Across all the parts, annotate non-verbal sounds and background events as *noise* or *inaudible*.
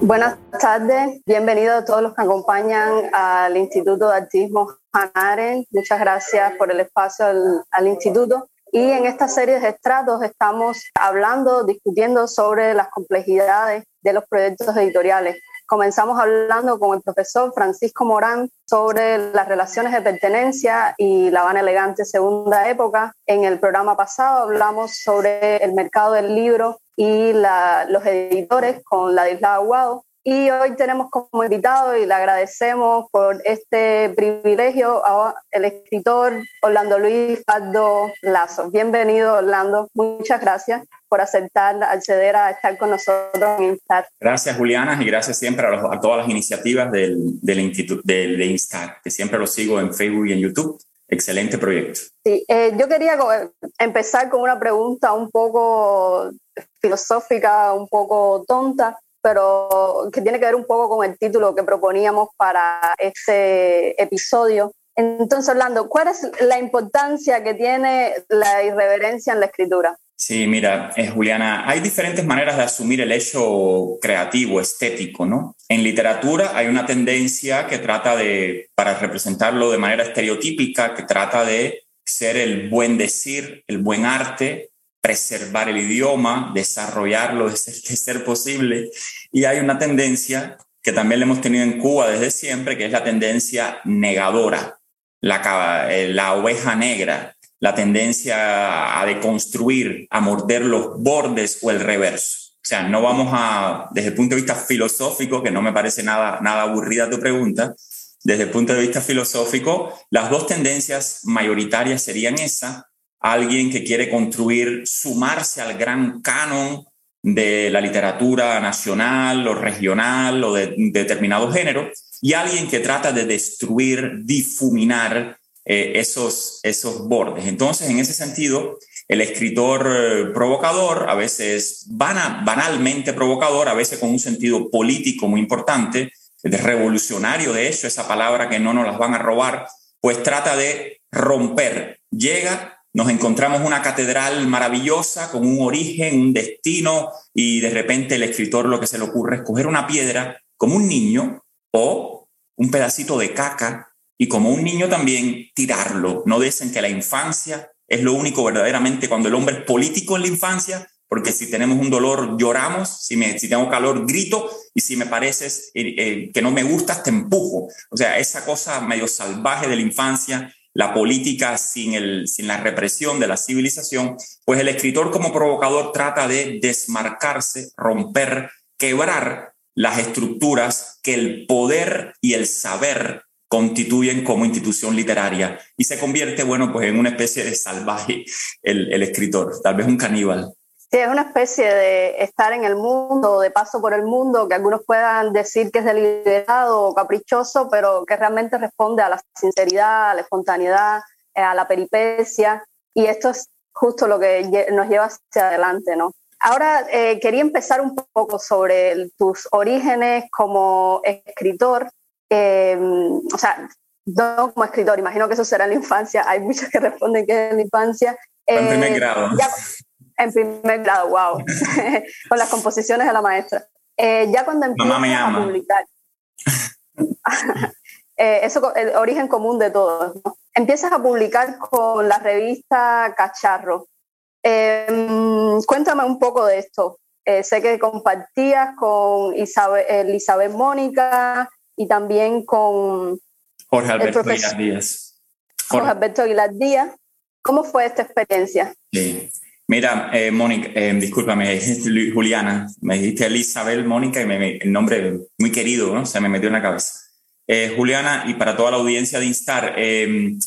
Buenas tardes, bienvenidos a todos los que acompañan al Instituto de Artismo Hanaren. Muchas gracias por el espacio al, al instituto. Y en esta serie de estratos estamos hablando, discutiendo sobre las complejidades de los proyectos editoriales. Comenzamos hablando con el profesor Francisco Morán sobre las relaciones de pertenencia y la Habana Elegante Segunda Época. En el programa pasado hablamos sobre el mercado del libro y los editores con Ladislao Aguado. Y hoy tenemos como invitado y le agradecemos por este privilegio al escritor Orlando Luis Pardo Lazo. Bienvenido, Orlando. Muchas gracias por aceptar acceder a estar con nosotros en Instar. Gracias, Juliana, y gracias siempre a, todas las iniciativas del, del Instituto del, de Instar, que siempre lo sigo en Facebook y en YouTube. Excelente proyecto. Sí, eh, yo quería empezar con una pregunta un poco filosófica, un poco tonta pero que tiene que ver un poco con el título que proponíamos para este episodio. Entonces, Orlando, ¿cuál es la importancia que tiene la irreverencia en la escritura? Sí, mira, eh, Juliana, hay diferentes maneras de asumir el hecho creativo, estético, ¿no? En literatura hay una tendencia que trata de, para representarlo de manera estereotípica, que trata de ser el buen decir, el buen arte, preservar el idioma, desarrollarlo de ser, posible. Y hay una tendencia que también le hemos tenido en Cuba desde siempre, que es la tendencia negadora, la, eh, la oveja negra, la tendencia a deconstruir, a morder los bordes o el reverso. O sea, no vamos a, desde el punto de vista filosófico, que no me parece nada, nada aburrida tu pregunta, desde el punto de vista filosófico, las dos tendencias mayoritarias serían esa, alguien que quiere construir, sumarse al gran canon de la literatura nacional o regional o de, determinado género, y alguien que trata de destruir, difuminar eh, esos, esos bordes. Entonces, en ese sentido, el escritor eh, provocador, a veces banalmente provocador, a veces con un sentido político muy importante, de revolucionario, de hecho, esa palabra que no nos las van a robar, pues trata de romper, llega nos encontramos una catedral maravillosa con un origen, un destino y de repente el escritor lo que se le ocurre es coger una piedra como un niño o un pedacito de caca y como un niño también tirarlo. No dicen que la infancia es lo único verdaderamente cuando el hombre es político en la infancia, porque si tenemos un dolor lloramos, si, me, si tengo calor grito y si me pareces eh, eh, que no me gustas te empujo. O sea, esa cosa medio salvaje de la infancia la política sin, el, sin la represión de la civilización, pues el escritor como provocador trata de desmarcarse, romper, quebrar las estructuras que el poder y el saber constituyen como institución literaria y se convierte, bueno, pues en una especie de salvaje el, el escritor, tal vez un caníbal. Sí, es una especie de estar en el mundo, de paso por el mundo, que algunos puedan decir que es deliberado o caprichoso, pero que realmente responde a la sinceridad, a la espontaneidad, eh, a la peripecia, y esto es justo lo que nos lleva hacia adelante, ¿no? Ahora eh, quería empezar un poco sobre tus orígenes como escritor, eh, o sea, no como escritor, imagino que eso será en la infancia, hay muchos que responden que es en la infancia. en primer grado. En primer grado, wow. *laughs* Con las composiciones de la maestra. Eh, ya cuando empiezas a publicar. *laughs* eh, eso el origen común de todo. Empiezas a publicar con la revista Cacharro. Em, cuéntame un poco de esto. Eh, sé que compartías con Isabel, Elizabeth Mónica y también con Jorge Alberto Aguilar Díaz. Jorge Alberto Aguilar Díaz. ¿Cómo fue esta experiencia? Sí. Mira, eh, Mónica, eh, discúlpame, Juliana, me dijiste Elizabeth, Mónica, y me, el nombre muy querido. Se me metió en la cabeza. Eh, Juliana, y para toda la audiencia de Instar, em,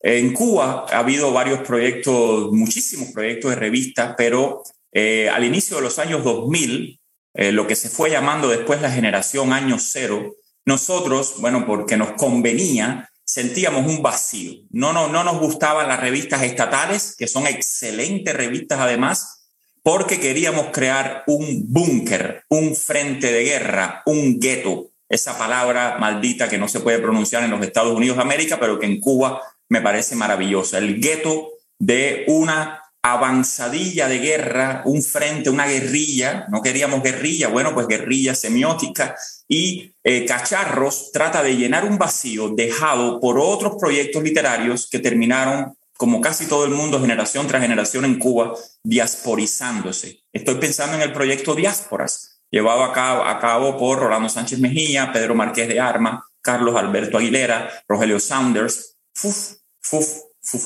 en Cuba ha habido varios proyectos, muchísimos proyectos de revistas, pero eh, al inicio de los años 2000, lo que se fue llamando después la generación año cero, nosotros, bueno, porque nos convenía, sentíamos un vacío. No, no, no nos gustaban las revistas estatales, que son excelentes revistas además, porque queríamos crear un búnker, un frente de guerra, un gueto, esa palabra maldita que no se puede pronunciar en los Estados Unidos de América, pero que en Cuba me parece maravillosa, el gueto de una avanzadilla de guerra, un frente, una guerrilla, no queríamos guerrilla, bueno, pues guerrilla semiótica, y eh, Cacharros trata de llenar un vacío dejado por otros proyectos literarios que terminaron, como casi todo el mundo, generación tras generación en Cuba, diasporizándose. Estoy pensando en el proyecto Diásporas, llevado a cabo, a cabo por Rolando Sánchez Mejía, Pedro Marqués de Arma, Carlos Alberto Aguilera, Rogelio Saunders, fuf, fuf,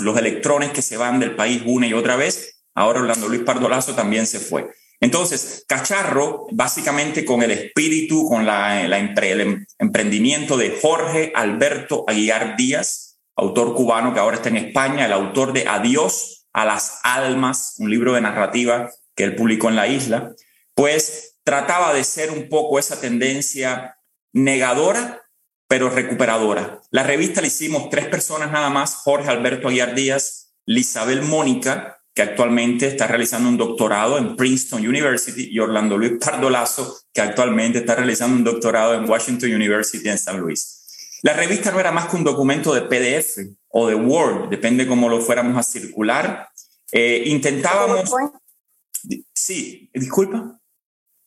los electrones que se van del país una y otra vez. Ahora Orlando Luis Pardolazo también se fue. Entonces, Cacharro, básicamente con el espíritu, con la, el em, emprendimiento de Jorge Alberto Aguilar Díaz, autor cubano que ahora está en España, el autor de Adiós a las Almas, un libro de narrativa que él publicó en la isla, pues trataba de ser un poco esa tendencia negadora pero recuperadora. La revista la hicimos tres personas nada más, Jorge Alberto Aguiar Díaz, Lisabel Mónica, que actualmente está realizando un doctorado en Princeton University, y Orlando Luis Pardolazo, que actualmente está realizando un doctorado en Washington University en San Luis. La revista no era más que un documento de PDF o de Word, depende cómo lo fuéramos a circular. Eh, intentábamos... PowerPoint. Sí, disculpa.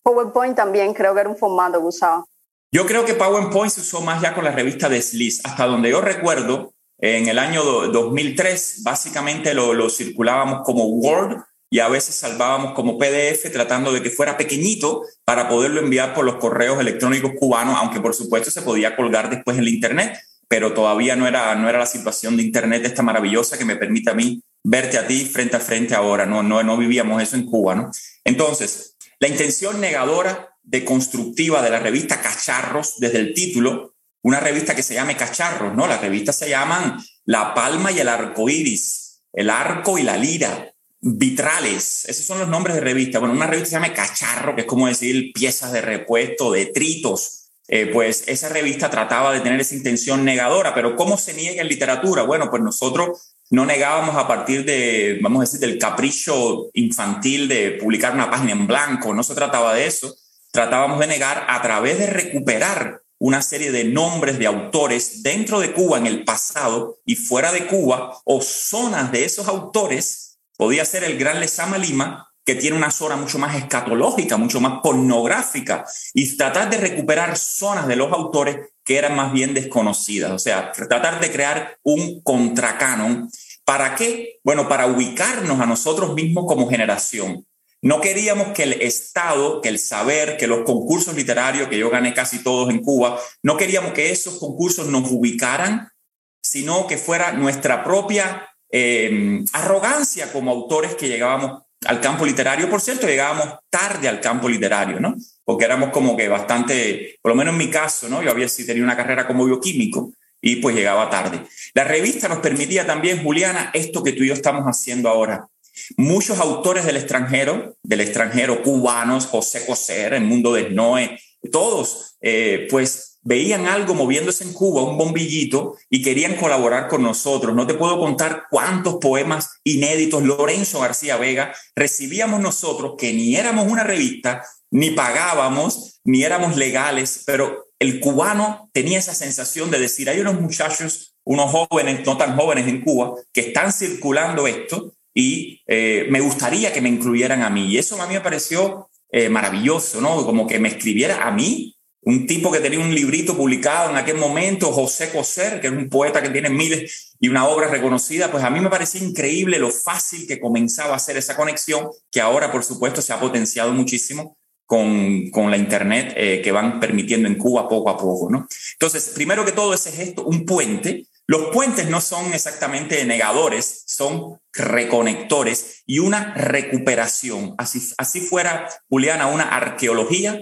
PowerPoint también creo que era un formato que usaba. Yo creo que PowerPoint se usó más ya con la revista de Sliss. Hasta donde yo recuerdo, en el año 2003, básicamente lo, lo, circulábamos como Word y a veces salvábamos como PDF tratando de que fuera pequeñito para poderlo enviar por los correos electrónicos cubanos, aunque por supuesto se podía colgar después en el Internet, pero todavía no era, no era la situación de Internet esta maravillosa que me permite a mí verte a ti frente a frente ahora. No, no, no vivíamos eso en Cuba, ¿no? Entonces, la intención negadora deconstructiva de la revista Cacharros desde el título, una revista que se llame Cacharros, ¿no? Las revistas se llaman La Palma y el Arco Iris, El Arco y la Lira, Vitrales, esos son los nombres de revista. Bueno, una revista se llama Cacharro, que es como decir piezas de repuesto, detritos. Eh, pues esa revista trataba de tener esa intención negadora, pero ¿cómo se niega en literatura? Bueno, pues nosotros no negábamos a partir de, vamos a decir, del capricho infantil de publicar una página en blanco, no se trataba de eso, tratábamos de negar a través de recuperar una serie de nombres de autores dentro de Cuba en el pasado y fuera de Cuba o zonas de esos autores. Podía ser el Gran Lezama Lima, que tiene una zona mucho más escatológica, mucho más pornográfica, y tratar de recuperar zonas de los autores que eran más bien desconocidas. O sea, tratar de crear un contracanon. ¿Para qué? Bueno, para ubicarnos a nosotros mismos como generación. No queríamos que el Estado, que el saber, que los concursos literarios, que yo gané casi todos en Cuba, no queríamos que esos concursos nos ubicaran, sino que fuera nuestra propia eh, arrogancia como autores que llegábamos al campo literario. Por cierto, llegábamos tarde al campo literario, ¿no? Porque éramos como que bastante, por lo menos en mi caso, ¿no? Yo había sí tenía una carrera como bioquímico y pues llegaba tarde. La revista nos permitía también, Juliana, esto que tú y yo estamos haciendo ahora, Muchos autores del extranjero, del extranjero, cubanos, José Coser, el mundo de Noé, todos, eh, pues veían algo moviéndose en Cuba, un bombillito, y querían colaborar con nosotros. No te puedo contar cuántos poemas inéditos Lorenzo García Vega recibíamos nosotros, que ni éramos una revista, ni pagábamos, ni éramos legales, pero el cubano tenía esa sensación de decir, hay unos muchachos, unos jóvenes, no tan jóvenes en Cuba, que están circulando esto y eh, me gustaría que me incluyeran a mí. Y eso a mí me pareció eh, maravilloso, ¿no? Como que me escribiera a mí, un tipo que tenía un librito publicado en aquel momento, José Coser, que es un poeta que tiene miles y una obra reconocida, pues a mí me parecía increíble lo fácil que comenzaba a hacer esa conexión, que ahora, por supuesto, se ha potenciado muchísimo con, con la Internet eh, que van permitiendo en Cuba poco a poco, ¿no? Entonces, primero que todo, ese gesto, un puente los puentes no son exactamente negadores, son reconectores y una recuperación. Así, así fuera, Juliana, una arqueología,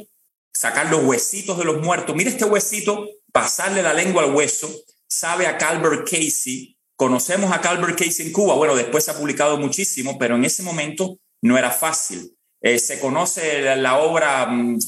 sacar los huesitos de los muertos. Mira este huesito, pasarle la lengua al hueso, sabe a Calvert Casey. Conocemos a Calvert Casey en Cuba. Bueno, después se ha publicado muchísimo, pero en ese momento no era fácil. Eh, se conoce la, obra mm,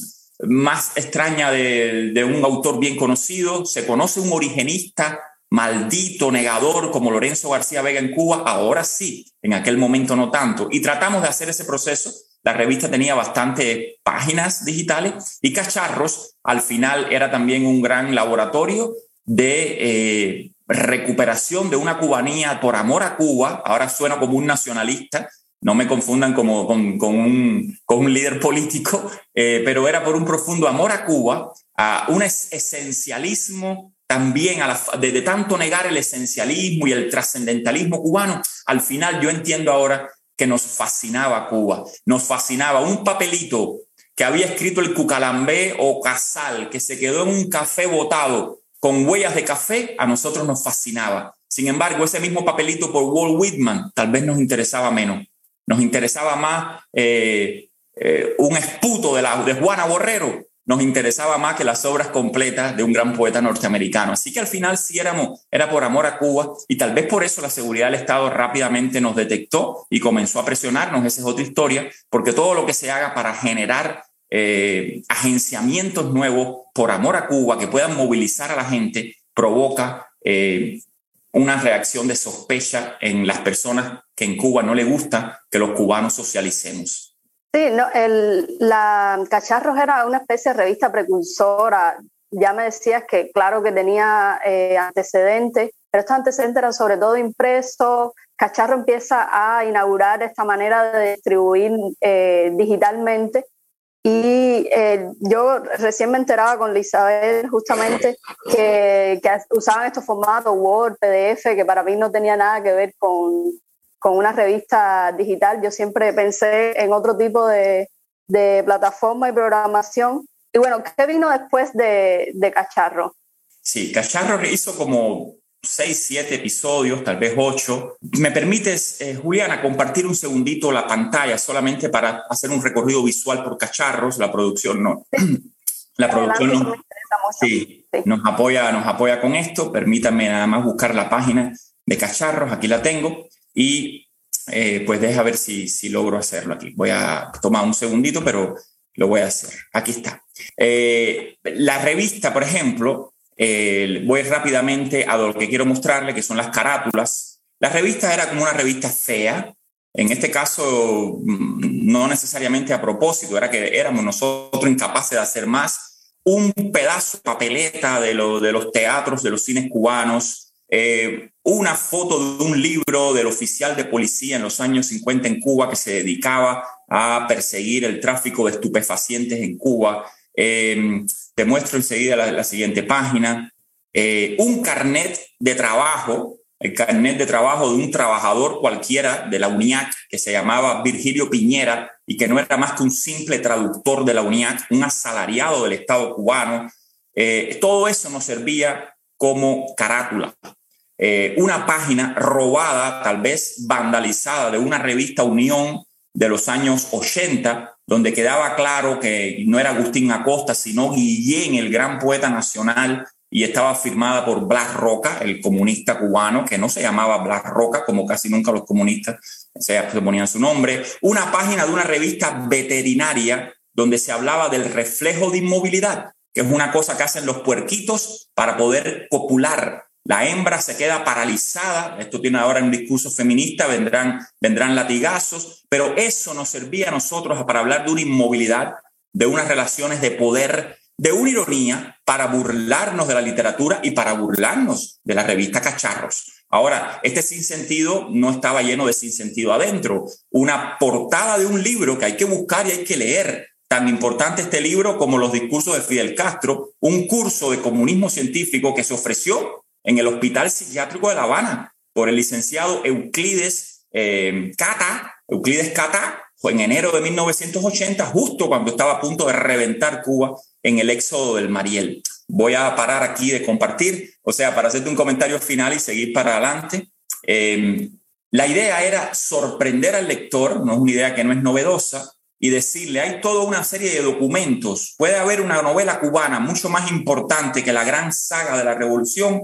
más extraña de, de un autor bien conocido, se conoce un origenista maldito, negador como Lorenzo García Vega en Cuba, ahora sí, en aquel momento no tanto. Y tratamos de hacer ese proceso la revista tenía bastantes páginas digitales y Cacharros al final era también un gran laboratorio de eh, recuperación de una cubanía por amor a Cuba. Ahora suena como un nacionalista, no me confundan como, con, un, con un, líder político, eh, pero era por un profundo amor a Cuba, a un esencialismo también, a de, tanto negar el esencialismo y el trascendentalismo cubano, al final yo entiendo ahora que nos fascinaba Cuba, nos fascinaba un papelito que había escrito el Cucalambé o Casal, que se quedó en un café botado con huellas de café, a nosotros nos fascinaba. Sin embargo, ese mismo papelito por Walt Whitman tal vez nos interesaba menos. Nos interesaba más eh, eh, un esputo de, la, de Juana Borrero nos interesaba más que las obras completas de un gran poeta norteamericano. Así que al final sí éramos, era por amor a Cuba y tal vez por eso la seguridad del Estado rápidamente nos detectó y comenzó a presionarnos, esa es otra historia, porque todo lo que se haga para generar eh, agenciamientos nuevos por amor a Cuba que puedan movilizar a la gente provoca eh, una reacción de sospecha en las personas que en Cuba no le gusta que los cubanos socialicemos. Sí, no, el, la Cacharros era una especie de revista precursora. Ya me decías que, claro, que tenía eh, antecedentes, pero estos antecedentes eran sobre todo impresos. Cacharro empieza a inaugurar esta manera de distribuir eh, digitalmente. Y eh, yo recién me enteraba con Isabel justamente que, que usaban estos formatos Word, PDF, que para mí no tenía nada que ver con, con una revista digital. Yo siempre pensé en otro tipo de, plataforma y programación. Y bueno, ¿qué vino después de, Cacharro? Sí, Cacharro hizo como seis, siete episodios, tal vez ocho. ¿Me permites, eh, Juliana, compartir un segundito la pantalla solamente para hacer un recorrido visual por Cacharros? La producción no. La producción no, sí, Nos, apoya, nos apoya con esto. Permítanme nada más buscar la página de Cacharros. Aquí la tengo y eh, pues deja ver si, si logro hacerlo aquí. Voy a tomar un segundito, pero lo voy a hacer. Aquí está. Eh, la revista, por ejemplo, voy rápidamente a lo que quiero mostrarle, que son las carátulas. La revista era como una revista fea, en este caso, mm, no necesariamente a propósito, era que éramos nosotros incapaces de hacer más. Un pedazo de papeleta de, lo, de los teatros, de los cines cubanos, eh, una foto de un libro del oficial de policía en los años 50 en Cuba que se dedicaba a perseguir el tráfico de estupefacientes en Cuba. Eh, te muestro enseguida la, siguiente página. Eh, un carnet de trabajo, el carnet de trabajo de un trabajador cualquiera de la UNIAC que se llamaba Virgilio Piñera y que no era más que un simple traductor de la UNIAC, un asalariado del Estado cubano. todo eso nos servía como carátula eh, una página robada, tal vez vandalizada, de una revista Unión de los años 80, donde quedaba claro que no era Agustín Acosta, sino Guillén, el gran poeta nacional, y estaba firmada por Blas Roca, el comunista cubano, que no se llamaba Blas Roca, como casi nunca los comunistas se ponían su nombre. Una página de una revista veterinaria donde se hablaba del reflejo de inmovilidad, que es una cosa que hacen los puerquitos para poder copular la hembra se queda paralizada, esto tiene ahora un discurso feminista, vendrán, vendrán latigazos, pero eso nos servía a nosotros para hablar de una inmovilidad, de unas relaciones de poder, de una ironía para burlarnos de la literatura y para burlarnos de la revista Cacharros. Ahora, este sinsentido no estaba lleno de sinsentido adentro. Una portada de un libro que hay que buscar y hay que leer. Tan importante este libro como los discursos de Fidel Castro, un curso de comunismo científico que se ofreció en el Hospital Psiquiátrico de La Habana por el licenciado Euclides eh, Cata, Euclides Cata, en enero de 1980, justo cuando estaba a punto de reventar Cuba en el éxodo del Mariel. Voy a parar aquí de compartir, o sea, para hacerte un comentario final y seguir para adelante. Em, la idea era sorprender al lector, no es una idea que no es novedosa, y decirle, hay toda una serie de documentos, puede haber una novela cubana mucho más importante que la gran saga de la revolución,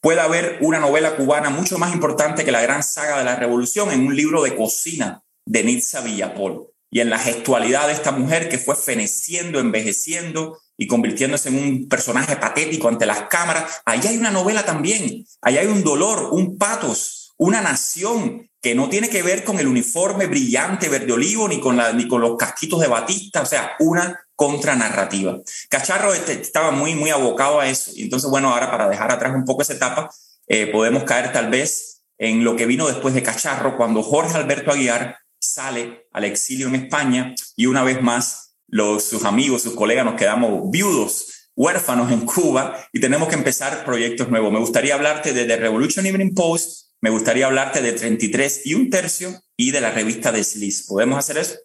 puede haber una novela cubana mucho más importante que la gran saga de la revolución en un libro de cocina de Nitza Villapol. Y en la gestualidad de esta mujer que fue feneciendo, envejeciendo y convirtiéndose en un personaje patético ante las cámaras, ahí hay una novela también, ahí hay un dolor, un patos, una nación que no tiene que ver con el uniforme brillante verde olivo ni con, la, ni con los casquitos de Batista, o sea, una contranarrativa. Cacharro este, estaba muy, muy abocado a eso. Y entonces, bueno, ahora para dejar atrás un poco esa etapa, eh, podemos caer tal vez en lo que vino después de Cacharro, cuando Jorge Alberto Aguiar sale al exilio en España y una vez más los, sus amigos, sus colegas nos quedamos viudos, huérfanos en Cuba y tenemos que empezar proyectos nuevos. Me gustaría hablarte de The Revolution Evening Post, me gustaría hablarte de 33 y un tercio y de la revista de Sliss. ¿Podemos hacer eso?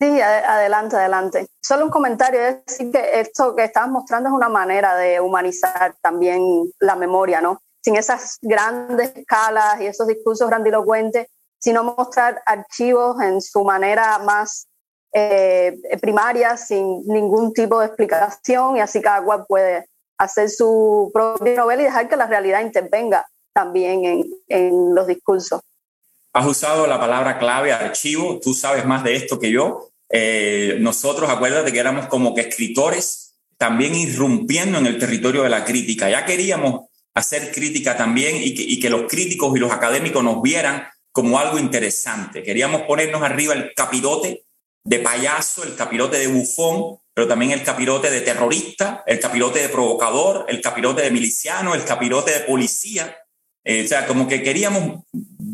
Sí, adelante, adelante. Solo un comentario, es decir que esto que estás mostrando es una manera de humanizar también la memoria, ¿no? Sin esas grandes escalas y esos discursos grandilocuentes, sino mostrar archivos en su manera más eh, primaria, sin ningún tipo de explicación, y así cada cual puede hacer su propia novela y dejar que la realidad intervenga también en, en los discursos. Has usado la palabra clave archivo, tú sabes más de esto que yo. Eh, nosotros, acuérdate que éramos como que escritores también irrumpiendo en el territorio de la crítica. Ya queríamos hacer crítica también y que, y que los críticos y los académicos nos vieran como algo interesante. Queríamos ponernos arriba el capirote de payaso, el capirote de bufón, pero también el capirote de terrorista, el capirote de provocador, el capirote de miliciano, el capirote de policía. Eh, o sea, como que queríamos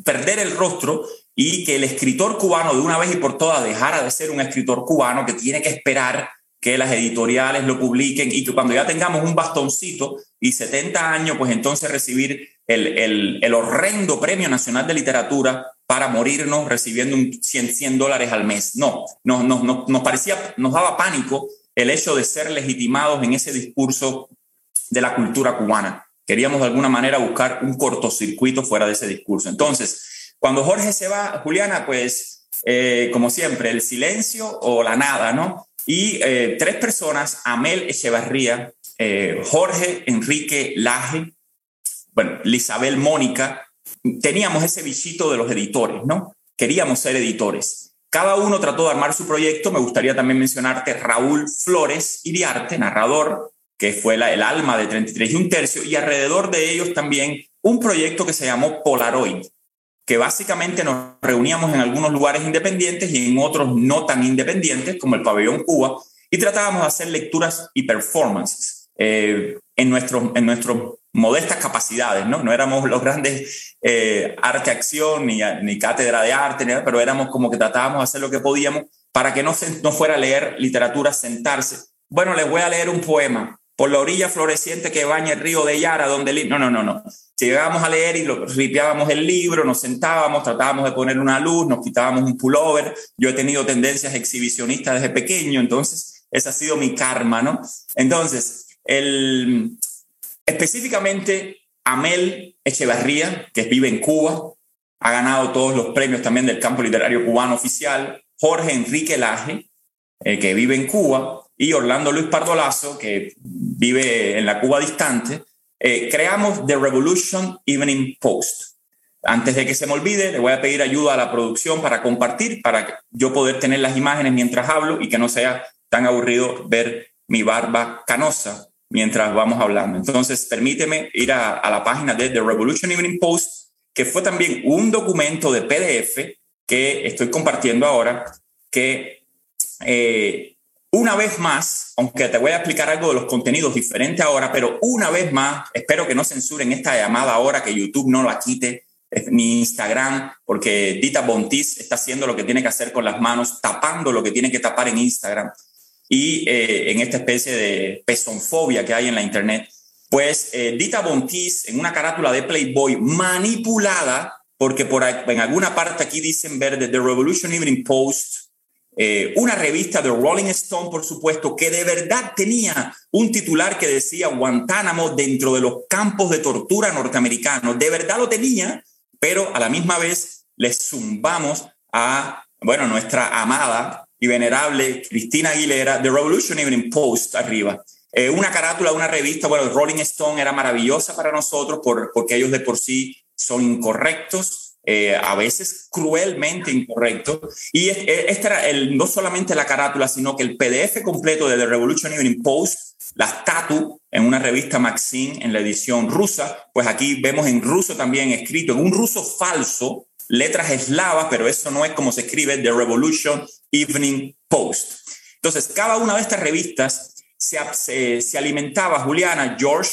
perder el rostro y que el escritor cubano de una vez y por todas dejara de ser un escritor cubano que tiene que esperar que las editoriales lo publiquen y que cuando ya tengamos un bastoncito y 70 años, pues entonces recibir el, el, horrendo Premio Nacional de Literatura para morirnos recibiendo un 100, 100 dólares al mes. No, nos, nos, nos parecía, nos daba pánico el hecho de ser legitimados en ese discurso de la cultura cubana. Queríamos de alguna manera buscar un cortocircuito fuera de ese discurso. Entonces, cuando Jorge se va, Juliana, pues, eh, como siempre, el silencio o la nada, ¿no? Y eh, tres personas, Amel Echevarría, eh, Jorge Enrique Laje, bueno, Isabel Mónica, teníamos ese bichito de los editores, ¿no? Queríamos ser editores. Cada uno trató de armar su proyecto. Me gustaría también mencionarte Raúl Flores Iriarte, narrador, que fue el alma de 33 y un tercio, y alrededor de ellos también un proyecto que se llamó Polaroid, que básicamente nos reuníamos en algunos lugares independientes y en otros no tan independientes, como el Pabellón Cuba, y tratábamos de hacer lecturas y performances eh, en, nuestros, en nuestras modestas capacidades, ¿no? No éramos los grandes eh, arte-acción ni, ni cátedra de arte, pero éramos como que tratábamos de hacer lo que podíamos para que no, se, no fuera leer literatura, sentarse. Bueno, les voy a leer un poema por la orilla floreciente que baña el río de Yara, donde... No, no, no, no. Llegábamos a leer y lo, ripiábamos el libro, nos sentábamos, tratábamos de poner una luz, nos quitábamos un pullover. Yo he tenido tendencias exhibicionistas desde pequeño, entonces ese ha sido mi karma, ¿no? Entonces, el, específicamente Amel Echevarría, que vive en Cuba, ha ganado todos los premios también del campo literario cubano oficial. Jorge Enrique Laje, eh, que vive en Cuba, y Orlando Luis Pardolazo, que vive en la Cuba distante, eh, creamos The Revolution Evening Post. Antes de que se me olvide, le voy a pedir ayuda a la producción para compartir, para yo poder tener las imágenes mientras hablo y que no sea tan aburrido ver mi barba canosa mientras vamos hablando. Entonces, permíteme ir a, la página de The Revolution Evening Post, que fue también un documento de PDF que estoy compartiendo ahora, que eh, una vez más, aunque te voy a explicar algo de los contenidos diferentes ahora, pero una vez más, espero que no censuren esta llamada ahora, que YouTube no la quite, ni Instagram, porque Dita Bontis está haciendo lo que tiene que hacer con las manos, tapando lo que tiene que tapar en Instagram y eh, en esta especie de pesonfobia que hay en la Internet. Pues eh, Dita Bontis, en una carátula de Playboy manipulada, porque por en alguna parte aquí dicen ver The Revolution Evening Post, eh, una revista de Rolling Stone, por supuesto, que de verdad tenía un titular que decía Guantánamo dentro de los campos de tortura norteamericanos. De verdad lo tenía, pero a la misma vez le zumbamos a, bueno, nuestra amada y venerable Cristina Aguilera, The Revolution Evening Post arriba. Eh, una carátula de una revista, bueno, Rolling Stone era maravillosa para nosotros por, porque ellos de por sí son incorrectos, eh, a veces cruelmente incorrecto. Y esta era el, no solamente la carátula, sino que el PDF completo de The Revolution Evening Post, la tatu en una revista Maxim en la edición rusa, pues aquí vemos en ruso también escrito, en un ruso falso, letras eslavas, pero eso no es como se escribe, The Revolution Evening Post. Entonces, cada una de estas revistas se, se, alimentaba, Juliana, George,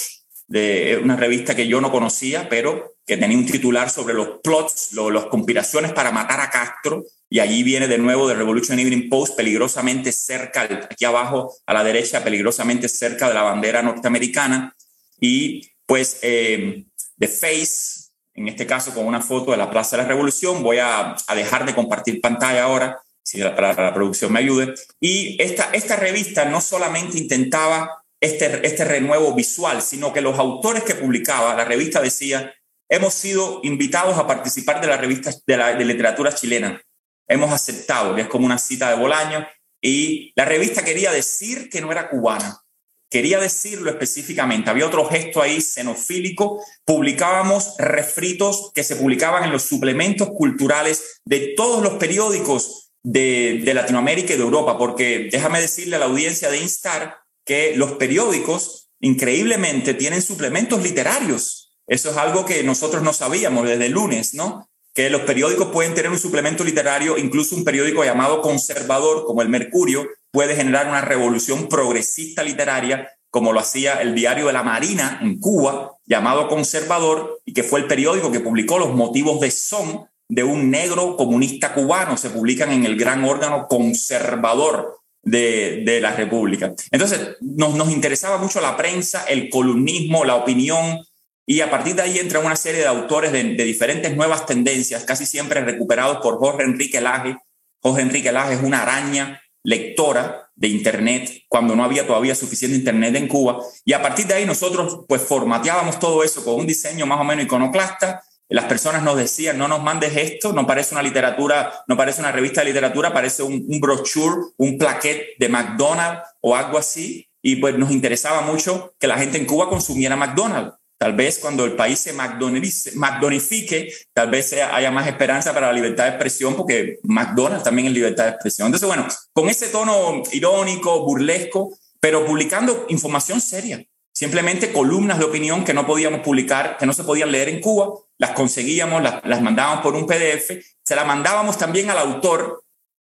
de una revista que yo no conocía, pero que tenía un titular sobre los plots, las conspiraciones para matar a Castro, y allí viene de nuevo The Revolution Evening Post, peligrosamente cerca, aquí abajo a la derecha, peligrosamente cerca de la bandera norteamericana, y pues eh, The Face, en este caso con una foto de la Plaza de la Revolución, voy a, a dejar de compartir pantalla ahora, si para la producción me ayude. Y esta, esta revista no solamente intentaba este, este renuevo visual, sino que los autores que publicaba, la revista decía, hemos sido invitados a participar de la revista de, la, de literatura chilena. Hemos aceptado, que es como una cita de Bolaño, y la revista quería decir que no era cubana, quería decirlo específicamente. Había otro gesto ahí xenofílico. Publicábamos refritos que se publicaban en los suplementos culturales de todos los periódicos de, Latinoamérica y de Europa, porque déjame decirle a la audiencia de Instar que los periódicos increíblemente tienen suplementos literarios. Eso es algo que nosotros no sabíamos desde lunes, ¿no? Que los periódicos pueden tener un suplemento literario, incluso un periódico llamado conservador, como el Mercurio, puede generar una revolución progresista literaria, como lo hacía el diario de la Marina en Cuba, llamado Conservador, y que fue el periódico que publicó los motivos de Son, de un negro comunista cubano, se publican en el gran órgano conservador de, la República. Entonces, nos, nos interesaba mucho la prensa, el columnismo, la opinión, y a partir de ahí entra una serie de autores de, diferentes nuevas tendencias, casi siempre recuperados por Jorge Enrique Laje. Jorge Enrique Laje es una araña lectora de Internet cuando no había todavía suficiente Internet en Cuba. Y a partir de ahí nosotros pues formateábamos todo eso con un diseño más o menos iconoclasta las personas nos decían, no nos mandes esto, no parece una literatura, no parece una revista de literatura, parece un, brochure, un plaquet de McDonald's o algo así. Y pues nos interesaba mucho que la gente en Cuba consumiera McDonald's. Tal vez cuando el país se McDonaldifique, tal vez haya más esperanza para la libertad de expresión, porque McDonald's también es libertad de expresión. Entonces, bueno, con ese tono irónico, burlesco, pero publicando información seria. Simplemente columnas de opinión que no podíamos publicar, que no se podían leer en Cuba, las conseguíamos, las, mandábamos por un PDF, se las mandábamos también al autor,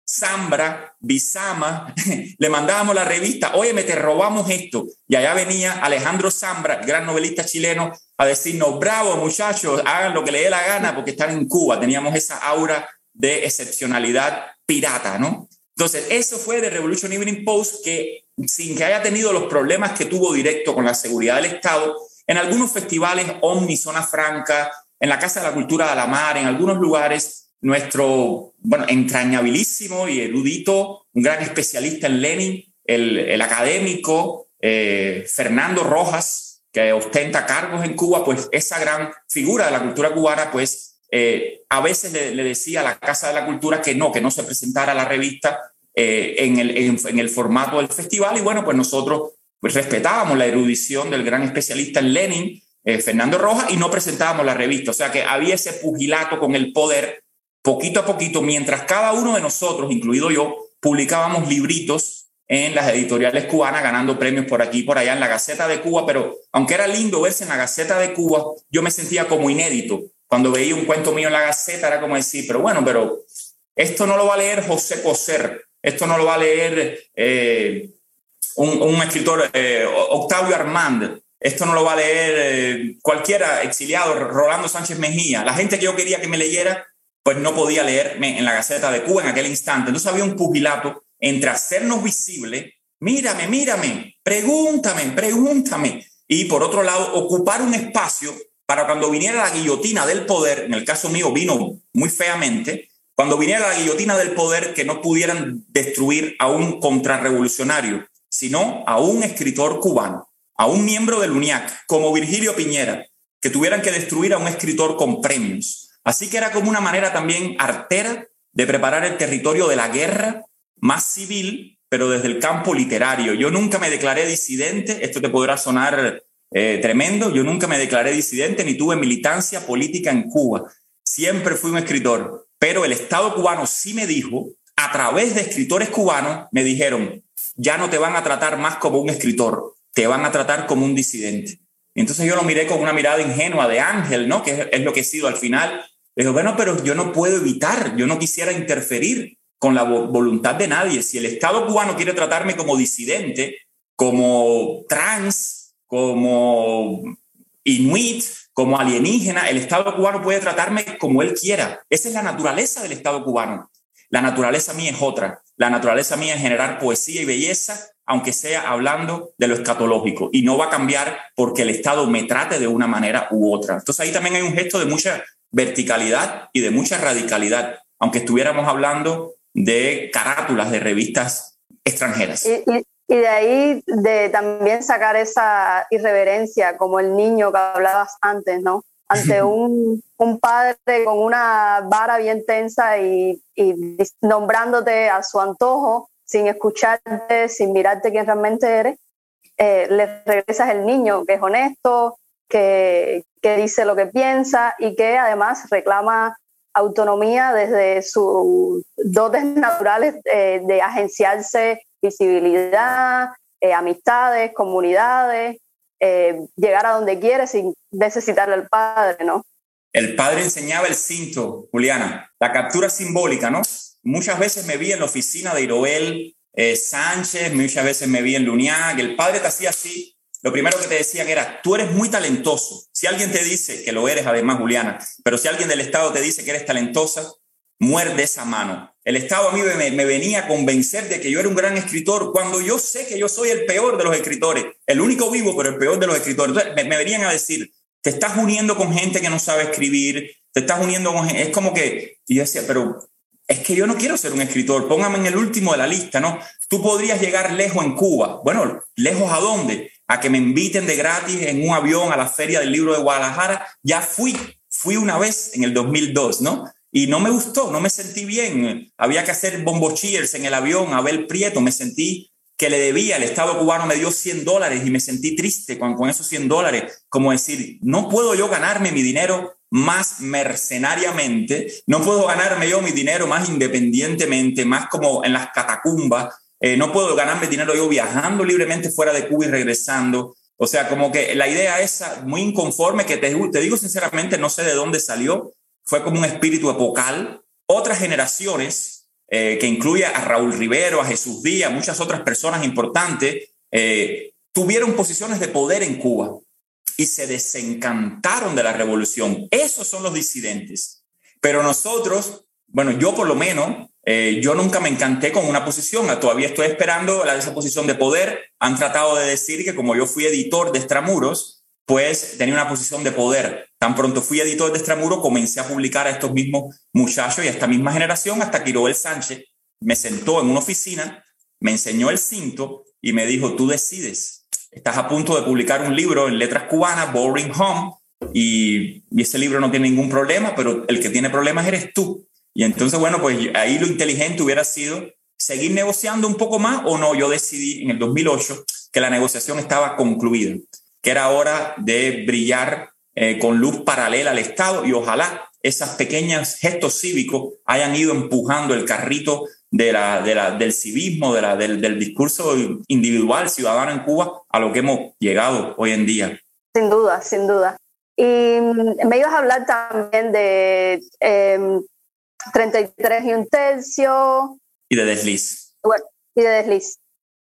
Zambra, Bisama, *laughs* le mandábamos la revista, oye, me te robamos esto. Y allá venía Alejandro Zambra, gran novelista chileno, a decirnos, bravo muchachos, hagan lo que le dé la gana porque están en Cuba. Teníamos esa aura de excepcionalidad pirata, ¿no? Entonces, eso fue de Revolution Evening Post que sin que haya tenido los problemas que tuvo directo con la seguridad del Estado, en algunos festivales Omni, Zona Franca, en la Casa de la Cultura de la Mar, en algunos lugares, nuestro, bueno, entrañabilísimo y erudito, un gran especialista en Lenin, el, académico eh, Fernando Rojas, que ostenta cargos en Cuba, pues esa gran figura de la cultura cubana, pues eh, a veces le, decía a la Casa de la Cultura que no, que no se presentara la revista eh, en, el, en, el, formato del festival y bueno, pues nosotros respetábamos la erudición del gran especialista en Lenin, Fernando Rojas, y no presentábamos la revista. O sea que había ese pugilato con el poder poquito a poquito, mientras cada uno de nosotros, incluido yo, publicábamos libritos en las editoriales cubanas, ganando premios por aquí y por allá en la Gaceta de Cuba, pero aunque era lindo verse en la Gaceta de Cuba, yo me sentía como inédito. Cuando veía un cuento mío en la Gaceta era como decir, pero bueno, pero esto no lo va a leer José Coser, esto no lo va a leer eh, un, escritor, eh, Octavio Armand. Esto no lo va a leer eh, cualquiera exiliado, Rolando Sánchez Mejía. La gente que yo quería que me leyera, pues no podía leerme en la Gaceta de Cuba en aquel instante. Entonces había un pugilato entre hacernos visible, mírame, mírame, pregúntame, pregúntame. Y por otro lado, ocupar un espacio para cuando viniera la guillotina del poder, en el caso mío vino muy feamente, cuando viniera la guillotina del poder, que no pudieran destruir a un contrarrevolucionario, sino a un escritor cubano, a un miembro del UNIAC, como Virgilio Piñera, que tuvieran que destruir a un escritor con premios. Así que era como una manera también artera de preparar el territorio de la guerra más civil, pero desde el campo literario. Yo nunca me declaré disidente, esto te podrá sonar eh, tremendo, yo nunca me declaré disidente ni tuve militancia política en Cuba. Siempre fui un escritor, pero el Estado cubano sí me dijo, a través de escritores cubanos, me dijeron, ya no te van a tratar más como un escritor, te van a tratar como un disidente. entonces yo lo miré con una mirada ingenua de ángel, ¿no? Que es, lo que he sido al final. Le digo, bueno, pero yo no puedo evitar, yo no quisiera interferir con la voluntad de nadie. Si el Estado cubano quiere tratarme como disidente, como trans, como inuit, como alienígena, el Estado cubano puede tratarme como él quiera. Esa es la naturaleza del Estado cubano. La naturaleza mía es otra. La naturaleza mía es generar poesía y belleza, aunque sea hablando de lo escatológico. Y no va a cambiar porque el Estado me trate de una manera u otra. Entonces ahí también hay un gesto de mucha verticalidad y de mucha radicalidad, aunque estuviéramos hablando de carátulas de revistas extranjeras. Y, de ahí de también sacar esa irreverencia, como el niño que hablabas antes, ¿no? Ante *laughs* un, un padre con una vara bien tensa y, nombrándote a su antojo, sin escucharte, sin mirarte quién realmente eres, eh, le regresas el niño que es honesto, que, dice lo que piensa y que además reclama autonomía desde sus dotes naturales eh, de agenciarse visibilidad, eh, amistades, comunidades, eh, llegar a donde quiere sin necesitarle al padre, ¿no? El padre enseñaba el cinto, Juliana, la captura simbólica, ¿no? Muchas veces me vi en la oficina de Iroel Sánchez, muchas veces me vi en Luniac, el padre te hacía así lo primero que te decían era, tú eres muy talentoso. Si alguien te dice que lo eres, además, Juliana, pero si alguien del Estado te dice que eres talentosa, muerde esa mano. El Estado a mí me, venía a convencer de que yo era un gran escritor cuando yo sé que yo soy el peor de los escritores, el único vivo, pero el peor de los escritores. Entonces me, venían a decir, te estás uniendo con gente que no sabe escribir, te estás uniendo con gente, es como que, y yo decía, pero es que yo no quiero ser un escritor, póngame en el último de la lista, ¿no? Tú podrías llegar lejos en Cuba. Bueno, ¿lejos a dónde? A que me inviten de gratis en un avión a la Feria del Libro de Guadalajara. Ya fui, fui una vez en el 2002, ¿no? Y no me gustó, no me sentí bien. Había que hacer bombo cheers en el avión, Abel Prieto, me sentí que le debía, el Estado cubano me dio 100 dólares y me sentí triste con, con esos 100 dólares, como decir, no puedo yo ganarme mi dinero más mercenariamente, no puedo ganarme yo mi dinero más independientemente, más como en las catacumbas, eh, no puedo ganarme dinero yo viajando libremente fuera de Cuba y regresando. O sea, como que la idea esa muy inconforme que te, te digo sinceramente, no sé de dónde salió, fue como un espíritu epocal. Otras generaciones, eh, que incluye a Raúl Rivero, a Jesús Díaz, muchas otras personas importantes, eh, tuvieron posiciones de poder en Cuba y se desencantaron de la revolución. Esos son los disidentes. Pero nosotros, bueno, yo por lo menos, eh, yo nunca me encanté con una posición, todavía estoy esperando la, esa posición de poder. Han tratado de decir que como yo fui editor de Extramuros, pues tenía una posición de poder. Tan pronto fui editor de Extramuros, comencé a publicar a estos mismos muchachos y a esta misma generación, hasta que Iroel Sánchez me sentó en una oficina, me enseñó el cinto y me dijo, tú decides. Estás a punto de publicar un libro en letras cubanas, Boring Home, y, y ese libro no tiene ningún problema, pero el que tiene problemas eres tú. Y entonces, bueno, pues ahí lo inteligente hubiera sido seguir negociando un poco más o no. Yo decidí en el 2008 que la negociación estaba concluida, que era hora de brillar eh, con luz paralela al Estado y ojalá esas pequeñas gestos cívicos hayan ido empujando el carrito de la, de la, del civismo, de la, del, del, discurso individual ciudadano en Cuba a lo que hemos llegado hoy en día. Sin duda, sin duda. Y me ibas a hablar también de em, 33 y un tercio. Y de desliz. Bueno, y de desliz.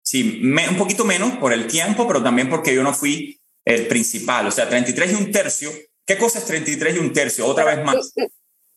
Sí, un poquito menos por el tiempo, pero también porque yo no fui el principal. O sea, 33 y un tercio. ¿Qué cosa es 33 y un tercio? Otra vez más.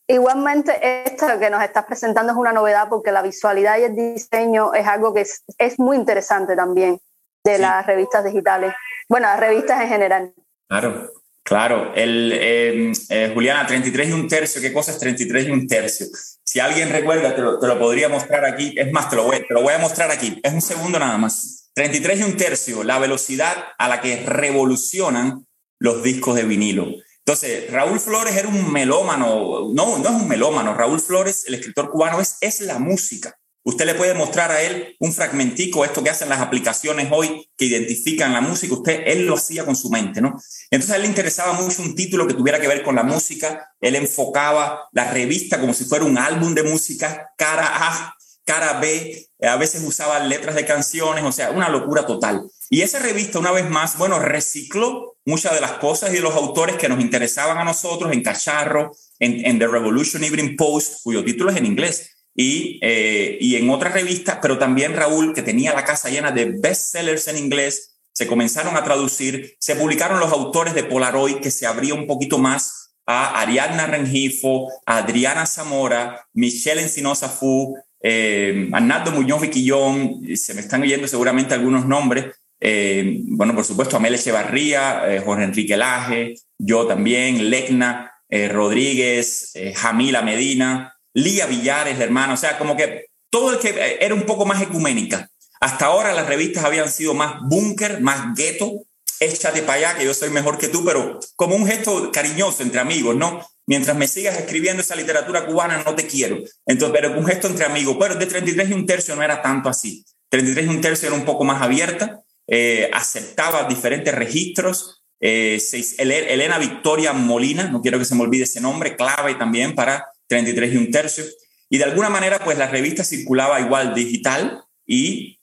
igualmente, esto que nos estás presentando es una novedad porque la visualidad y el diseño es algo que es, es muy interesante también de las revistas digitales. Bueno, las revistas en general. Claro. Claro, el, em, eh, Juliana, 33 y un tercio, ¿qué cosa es 33 y un tercio? Si alguien recuerda, te lo, te lo podría mostrar aquí, es más, te lo, voy, te lo voy a mostrar aquí, es un segundo nada más. 33 y un tercio, la velocidad a la que revolucionan los discos de vinilo. Entonces, Raúl Flores era un melómano, no, no es un melómano, Raúl Flores, el escritor cubano, es, es la música. Usted le puede mostrar a él un fragmentico, esto que hacen las aplicaciones hoy que identifican la música, usted, él lo hacía con su mente, ¿no? Entonces a él le interesaba mucho un título que tuviera que ver con la música, él enfocaba la revista como si fuera un álbum de música cara a cara B, a veces usaba letras de canciones, o sea, una locura total. Y esa revista, una vez más, bueno, recicló muchas de las cosas y de los autores que nos interesaban a nosotros en Cacharro, en, The Revolution Evening Post, cuyo título es en inglés, y, eh, y en otras revistas, pero también Raúl, que tenía la casa llena de bestsellers en inglés, se comenzaron a traducir, se publicaron los autores de Polaroid, que se abría un poquito más a Ariadna Rengifo, a Adriana Zamora, Michelle Encinosa Fu, eh, Arnaldo Muñoz Viquillón, se me están oyendo seguramente algunos nombres, eh, bueno, por supuesto, Amelia Echevarría, eh, Jorge Enrique Laje, yo también, Lecna eh, Rodríguez, Jamila Medina, Lía Villares, la hermana, o sea, como que todo el que era un poco más ecuménica. Hasta ahora las revistas habían sido más búnker, más gueto, échate para allá, que yo soy mejor que tú, pero como un gesto cariñoso entre amigos, ¿no? Mientras me sigas escribiendo esa literatura cubana, no te quiero. Entonces, pero un gesto entre amigos. Pero de 33 y un tercio no era tanto así. 33 y un tercio era un poco más abierta, eh, aceptaba diferentes registros. Eh, Elena Victoria Molina, no quiero que se me olvide ese nombre, clave también para 33 y un tercio. Y de alguna manera, pues la revista circulaba igual digital y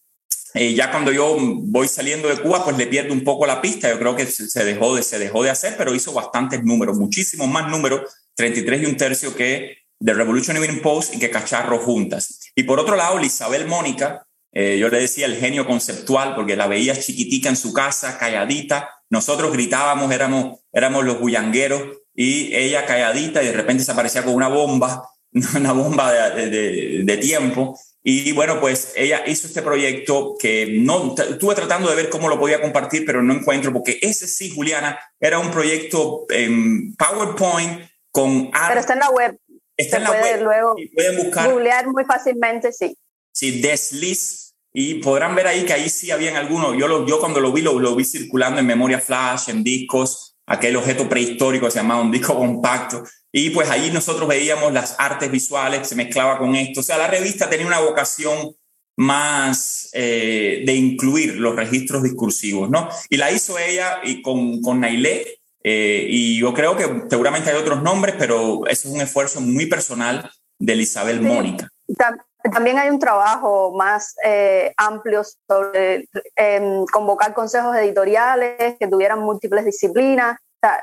eh, ya cuando yo voy saliendo de Cuba, pues le pierdo un poco la pista. Yo creo que se dejó de, se dejó de hacer, pero hizo bastantes números, muchísimos más números, 33 y un tercio que The Revolution Evening Post y que Cacharro juntas. Y por otro lado, Isabel Mónica, eh, yo le decía el genio conceptual, porque la veía chiquitica en su casa, calladita. Nosotros gritábamos, éramos, éramos los bullangueros, y ella calladita y de repente se aparecía con una bomba, *laughs* una bomba de, de tiempo y bueno, pues ella hizo este proyecto que no estuve tratando de ver cómo lo podía compartir, pero no encuentro, porque ese sí, Juliana, era un proyecto en PowerPoint con Pero está en la web. Está en la web. Luego pueden buscar. Googlear muy fácilmente, sí. Sí, Desliz. Y podrán ver ahí que ahí sí habían algunos. Yo, lo, yo cuando lo vi, lo, lo vi circulando en memoria flash, en discos, aquel objeto prehistórico se llamaba un disco compacto. Y pues ahí nosotros veíamos las artes visuales, se mezclaba con esto. O sea, la revista tenía una vocación más eh, de incluir los registros discursivos, ¿no? Y la hizo ella y con, con Nailé, eh, y yo creo que seguramente hay otros nombres, pero eso es un esfuerzo muy personal de Isabel Mónica. También hay un trabajo más eh, amplio sobre em, convocar consejos editoriales que tuvieran múltiples disciplinas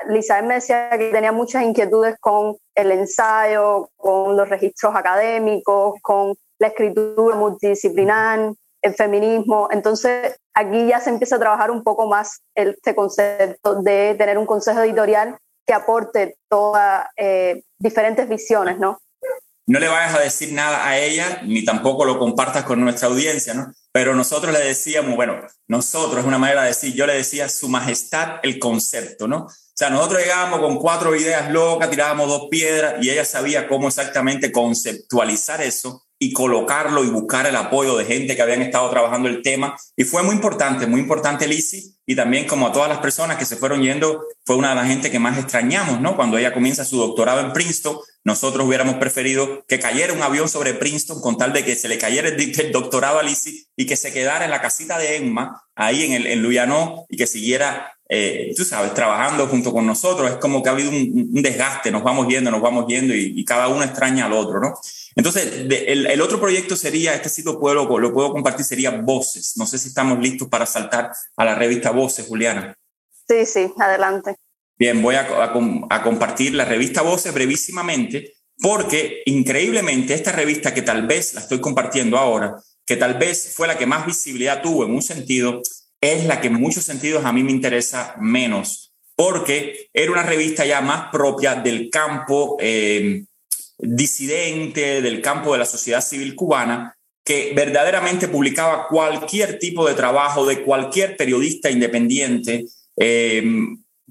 Lisa me decía que tenía muchas inquietudes con el ensayo, con los registros académicos, con la escritura multidisciplinar, el feminismo. Entonces, aquí ya se empieza a trabajar un poco más este concepto de tener un consejo editorial que aporte todas eh, diferentes visiones, ¿no? No le vayas a decir nada a ella, ni tampoco lo compartas con nuestra audiencia, ¿no? Pero nosotros le decíamos, bueno, nosotros es una manera de decir, yo le decía su majestad el concepto, ¿no? O sea, nosotros llegábamos con cuatro ideas locas, tirábamos dos piedras y ella sabía cómo exactamente conceptualizar eso y colocarlo y buscar el apoyo de gente que habían estado trabajando el tema. Y fue muy importante, muy importante Lizzie. Y también como a todas las personas que se fueron yendo, fue una de las gente que más extrañamos, ¿no? Cuando ella comienza su doctorado en Princeton, nosotros hubiéramos preferido que cayera un avión sobre Princeton con tal de que se le cayera el, doctorado a Lizzie y que se quedara en la casita de Emma, ahí en, el, en Luyano, y que siguiera eh, tú sabes, trabajando junto con nosotros, es como que ha habido un, desgaste, nos vamos yendo, nos vamos yendo y, cada uno extraña al otro, ¿no? Entonces, el, otro proyecto sería, este sitio puedo, lo puedo compartir, sería Voces. No sé si estamos listos para saltar a la revista Voces, Juliana. Sí, sí, adelante. Bien, voy a, a compartir la revista Voces brevísimamente, porque increíblemente esta revista que tal vez la estoy compartiendo ahora, que tal vez fue la que más visibilidad tuvo en un sentido, es la que en muchos sentidos a mí me interesa menos, porque era una revista ya más propia del campo eh, disidente, del campo de la sociedad civil cubana, que verdaderamente publicaba cualquier tipo de trabajo de cualquier periodista independiente, eh,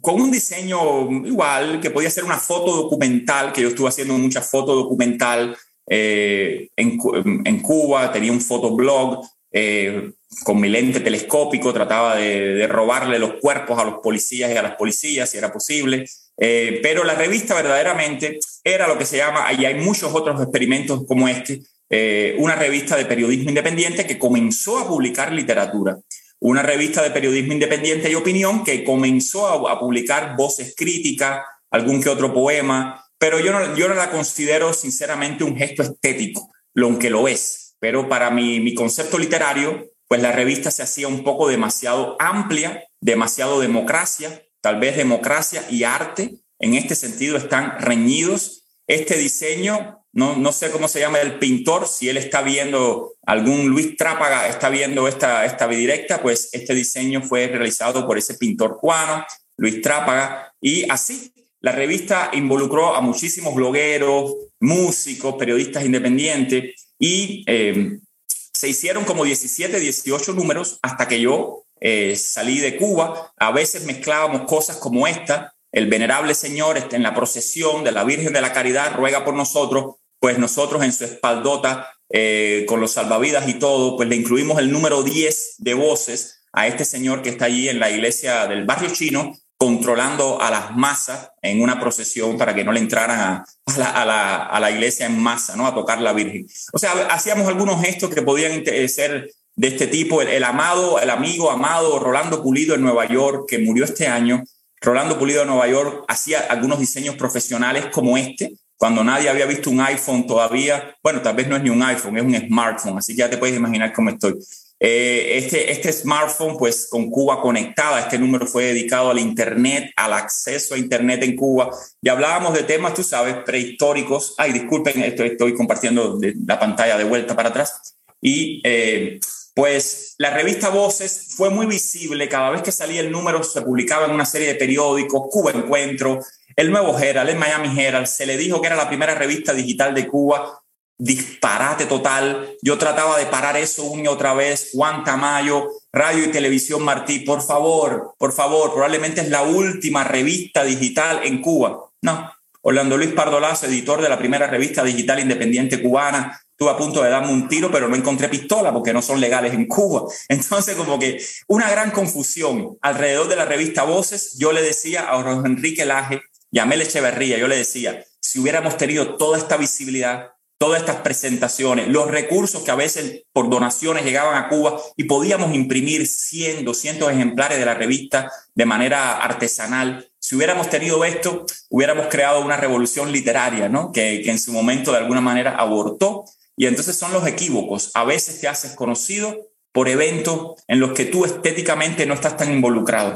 con un diseño igual, que podía ser una foto documental, que yo estuve haciendo mucha foto documental eh, en, en, Cuba, tenía un fotoblog, eh, con mi lente telescópico, trataba de, robarle los cuerpos a los policías y a las policías, si era posible. Eh, pero la revista verdaderamente era lo que se llama, y hay muchos otros experimentos como este, eh, una revista de periodismo independiente que comenzó a publicar literatura. Una revista de periodismo independiente y opinión que comenzó a, publicar voces críticas, algún que otro poema, pero yo no, yo no la considero sinceramente un gesto estético, lo que lo es pero para mi, mi concepto literario, pues la revista se hacía un poco demasiado amplia, demasiado democracia, tal vez democracia y arte en este sentido están reñidos. Este diseño, no, no sé cómo se llama el pintor, si él está viendo, algún Luis Trápaga está viendo esta, esta bidirecta, pues este diseño fue realizado por ese pintor cubano, Luis Trápaga, y así la revista involucró a muchísimos blogueros, músicos, periodistas independientes y eh, se hicieron como 17, 18 números hasta que yo eh, salí de Cuba. A veces mezclábamos cosas como esta, el venerable Señor en la procesión de la Virgen de la Caridad ruega por nosotros, pues nosotros en su espaldota, eh, con los salvavidas y todo, pues le incluimos el número 10 de voces a este Señor que está allí en la iglesia del barrio chino, controlando a las masas en una procesión para que no le entraran a, a, la, iglesia en masa, ¿no? A tocar la Virgen. O sea, hacíamos algunos gestos que podían ser de este tipo. El, el amado, el amigo amado Rolando Pulido en Nueva York, que murió este año, Rolando Pulido de Nueva York hacía algunos diseños profesionales como este, cuando nadie había visto un iPhone todavía. Bueno, tal vez no es ni un iPhone, es un smartphone, así que ya te puedes imaginar cómo estoy. Eh, este, este smartphone, pues con Cuba conectada, este número fue dedicado al Internet, al acceso a Internet en Cuba. Y hablábamos de temas, tú sabes, prehistóricos. Ay, disculpen, estoy, estoy compartiendo la pantalla de vuelta para atrás. Y eh, pues la revista Voces fue muy visible, cada vez que salía el número se publicaba en una serie de periódicos, Cuba Encuentro, el Nuevo Herald, el Miami Herald, se le dijo que era la primera revista digital de Cuba, disparate total, yo trataba de parar eso una y otra vez, Juan Tamayo, Radio y Televisión Martí, por favor, por favor, probablemente es la última revista digital en Cuba. No, Orlando Luis Pardolazo, editor de la primera revista digital independiente cubana, Estuve a punto de darme un tiro, pero no encontré pistola porque no son legales en Cuba. *laughs* Entonces, como que una gran confusión alrededor de la revista Voces. Yo le decía a Enrique Laje y a Mel Echeverría, yo le decía, si hubiéramos tenido toda esta visibilidad, todas estas presentaciones, los recursos que a veces por donaciones llegaban a Cuba y podíamos imprimir 100, 200 ejemplares de la revista de manera artesanal. Si hubiéramos tenido esto, hubiéramos creado una revolución literaria, ¿no? Que, que en su momento de alguna manera abortó y entonces son los equívocos. A veces te haces conocido por eventos en los que tú estéticamente no estás tan involucrado.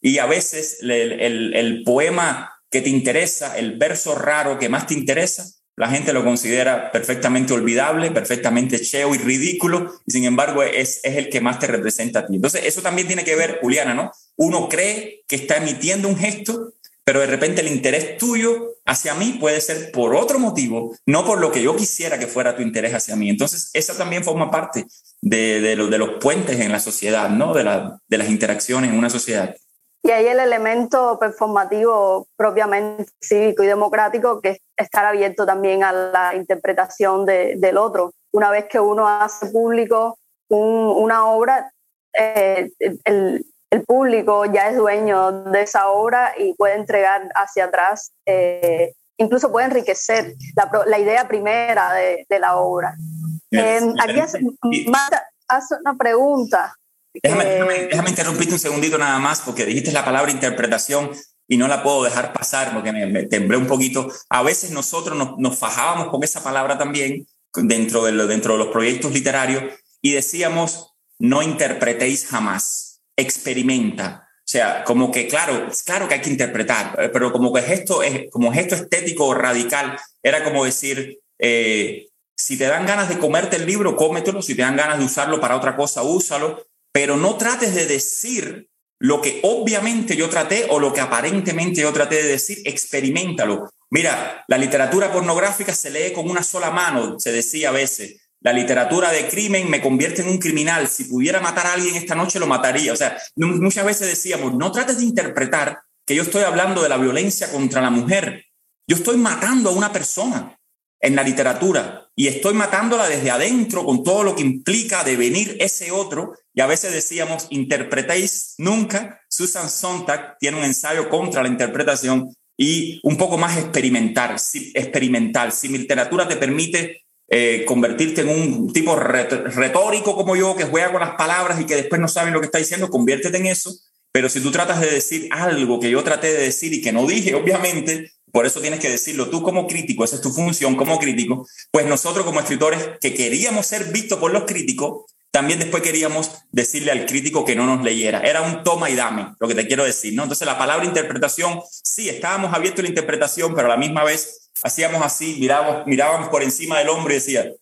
Y a veces el, poema que te interesa, el verso raro que más te interesa, la gente lo considera perfectamente olvidable, perfectamente cheo y ridículo, y sin embargo es, es el que más te representa a ti. Entonces, eso también tiene que ver, Juliana, ¿no? Uno cree que está emitiendo un gesto pero de repente el interés tuyo hacia mí puede ser por otro motivo, no por lo que yo quisiera que fuera tu interés hacia mí. Entonces, esa también forma parte de, de, de los puentes en la sociedad, ¿no? De, la, de las interacciones en una sociedad. Y ahí el elemento performativo propiamente cívico y democrático, que es estar abierto también a la interpretación de, del otro. Una vez que uno hace público una obra, eh, el, el público ya es dueño de esa obra y puede entregar hacia atrás, eh, incluso puede enriquecer la, idea primera de, la obra. Em, aquí hace, una pregunta. Déjame, déjame, interrumpirte un segundito nada más, porque dijiste la palabra interpretación y no la puedo dejar pasar porque me, temblé un poquito. A veces nosotros nos, nos, fajábamos con esa palabra también dentro de, lo, dentro de los proyectos literarios y decíamos, no interpretéis jamás experimenta. O sea, como que claro, claro que hay que interpretar, eh, pero como que gesto, como gesto estético radical, era como decir, eh, si te dan ganas de comerte el libro, cómetelo, si te dan ganas de usarlo para otra cosa, úsalo, pero no trates de decir lo que obviamente yo traté o lo que aparentemente yo traté de decir, experimentalo. Mira, la literatura pornográfica se lee con una sola mano, se decía a veces. La literatura de crimen me convierte en un criminal. Si pudiera matar a alguien esta noche, lo mataría. O sea, muchas veces decíamos, no trates de interpretar que yo estoy hablando de la violencia contra la mujer. Yo estoy matando a una persona en la literatura y estoy matándola desde adentro con todo lo que implica devenir ese otro. Y a veces decíamos, interpretéis nunca. Susan Sontag tiene un ensayo contra la interpretación y un poco más experimental. Si, experimental. Si mi literatura te permite eh, convertirte en un tipo retórico como yo, que juega con las palabras y que después no sabe lo que está diciendo, conviértete en eso. Pero si tú tratas de decir algo que yo traté de decir y que no dije, obviamente, por eso tienes que decirlo tú como crítico, esa es tu función como crítico, pues nosotros como escritores que queríamos ser vistos por los críticos, también después queríamos decirle al crítico que no nos leyera. Era un toma y dame, lo que te quiero decir, ¿no? Entonces la palabra interpretación, sí, estábamos abiertos a la interpretación, pero a la misma vez hacíamos así, mirábamos, mirábamos por encima del hombre y decía,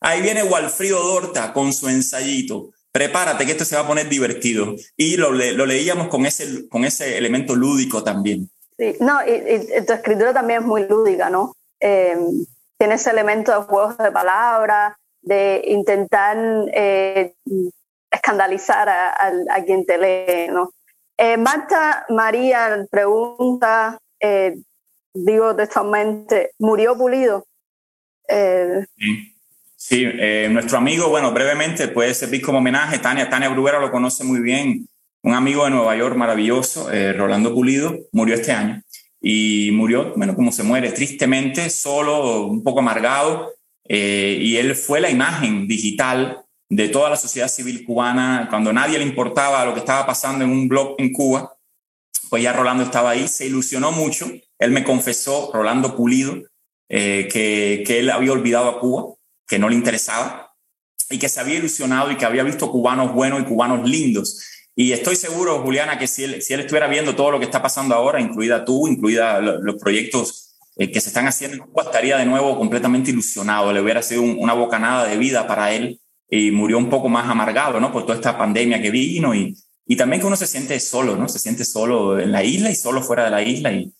ahí viene Walfrido Dorta con su ensayito, prepárate que esto se va a poner divertido. Y lo, lo leíamos con ese, con ese elemento lúdico también. Sí, no, y, tu escritura también es muy lúdica, ¿no? Eh, tiene ese elemento de juegos de palabras, de intentar eh, escandalizar a, quien te lee, ¿no? Eh, Marta María pregunta, eh, digo textualmente, ¿murió Pulido? sí, sí nuestro amigo, bueno, brevemente puede servir como homenaje, Tania, Tania Bruguera lo conoce muy bien, un amigo de Nueva York maravilloso, Rolando Pulido, murió este año y murió, bueno, como se muere, tristemente, solo, un poco amargado, eh, y él fue la imagen digital de toda la sociedad civil cubana. Cuando nadie le importaba lo que estaba pasando en un blog en Cuba, pues ya Rolando estaba ahí, se ilusionó mucho. Él me confesó, Rolando Pulido, eh, que, que él había olvidado a Cuba, que no le interesaba, y que se había ilusionado y que había visto cubanos buenos y cubanos lindos. Y estoy seguro, Juliana, que si él, si él estuviera viendo todo lo que está pasando ahora, incluida tú, incluida los proyectos eh, que se están haciendo estaría de nuevo completamente ilusionado, le hubiera sido una bocanada de vida para él y murió un poco más amargado, ¿no? Por toda esta pandemia que vino y, y también que uno se siente solo, ¿no? Se siente solo en la isla y solo fuera de la isla y,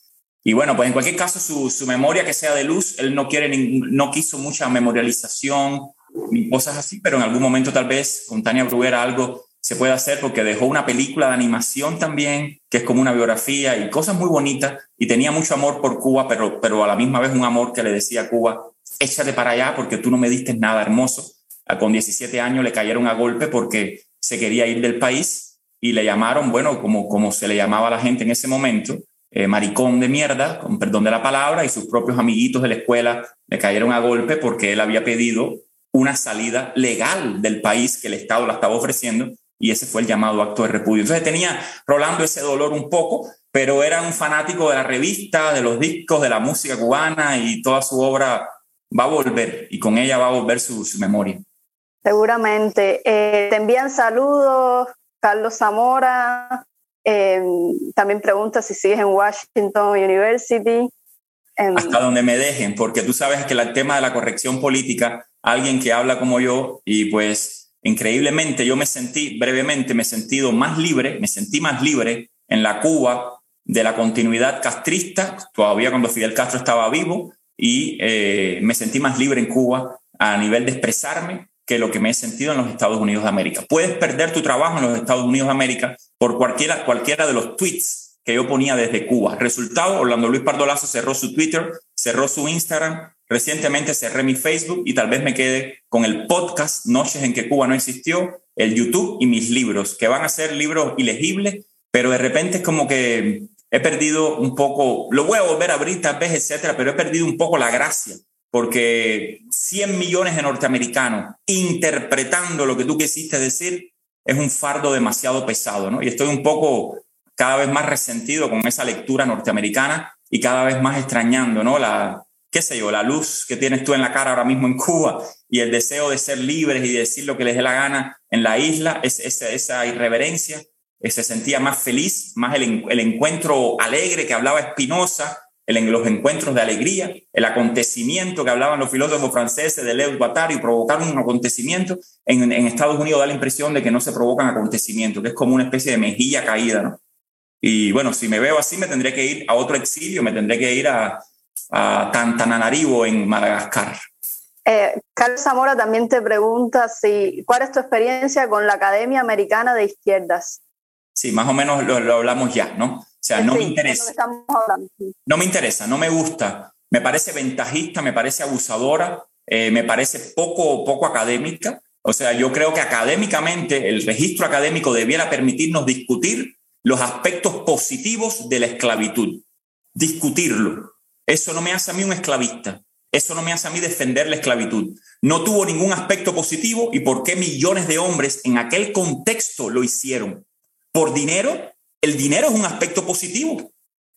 y bueno, pues en cualquier caso su, su memoria que sea de luz, él no quiere, no quiso mucha memorialización ni cosas así, pero en algún momento tal vez con Tania Bruguera algo se puede hacer porque dejó una película de animación también, que es como una biografía y cosas muy bonitas, y tenía mucho amor por Cuba, pero, pero a la misma vez un amor que le decía a Cuba, échate para allá porque tú no me diste nada hermoso. Con 17 años le cayeron a golpe porque se quería ir del país y le llamaron, bueno, como, como se le llamaba a la gente en ese momento, eh, maricón de mierda, con perdón de la palabra, y sus propios amiguitos de la escuela le cayeron a golpe porque él había pedido una salida legal del país que el Estado la estaba ofreciendo y ese fue el llamado acto de repudio. Entonces tenía Rolando ese dolor un poco, pero era un fanático de la revista, de los discos, de la música cubana y toda su obra va a volver y con ella va a volver su, memoria. Seguramente. Eh, te envían saludos, Carlos Zamora. Eh, también pregunta si sigues en Washington University. Hasta donde me dejen, porque tú sabes que el tema de la corrección política, alguien que habla como yo y pues Increíblemente yo me sentí, brevemente me he sentido más libre, me sentí más libre en la Cuba de la continuidad castrista, todavía cuando Fidel Castro estaba vivo, y eh, me sentí más libre en Cuba a nivel de expresarme que lo que me he sentido en los Estados Unidos de América. Puedes perder tu trabajo en los Estados Unidos de América por cualquiera, cualquiera de los tweets que yo ponía desde Cuba. Resultado, Orlando Luis Pardolazo cerró su Twitter, cerró su Instagram, Recientemente cerré mi Facebook y tal vez me quede con el podcast Noches en que Cuba no existió, el YouTube y mis libros, que van a ser libros ilegibles, pero de repente es como que he perdido un poco, lo voy a volver a abrir tal vez, etcétera, pero he perdido un poco la gracia, porque 100 millones de norteamericanos interpretando lo que tú quisiste decir es un fardo demasiado pesado, ¿no? Y estoy un poco cada vez más resentido con esa lectura norteamericana y cada vez más extrañando, ¿no? La, qué sé yo, la luz que tienes tú en la cara ahora mismo en Cuba y el deseo de ser libres y decir lo que les dé la gana en la isla, es, esa irreverencia, eh, se sentía más feliz, más el, el encuentro alegre que hablaba Espinosa, en los encuentros de alegría, el acontecimiento que hablaban los filósofos franceses de Leo Guattari, provocar un acontecimiento, en, en, Estados Unidos da la impresión de que no se provocan acontecimientos, que es como una especie de mejilla caída, ¿no? Y bueno, si me veo así, me tendré que ir a otro exilio, me tendré que ir a, a Tantananarivo en Madagascar. Eh, Carlos Zamora también te pregunta si, cuál es tu experiencia con la Academia Americana de Izquierdas. Sí, más o menos lo, hablamos ya, ¿no? O sea, no me interesa. No me interesa, no me gusta. Me parece ventajista, me parece abusadora, eh, me parece poco, poco académica. O sea, yo creo que académicamente el registro académico debiera permitirnos discutir los aspectos positivos de la esclavitud. Discutirlo. Eso no me hace a mí un esclavista. Eso no me hace a mí defender la esclavitud. No tuvo ningún aspecto positivo y por qué millones de hombres en aquel contexto lo hicieron. Por dinero, el dinero es un aspecto positivo.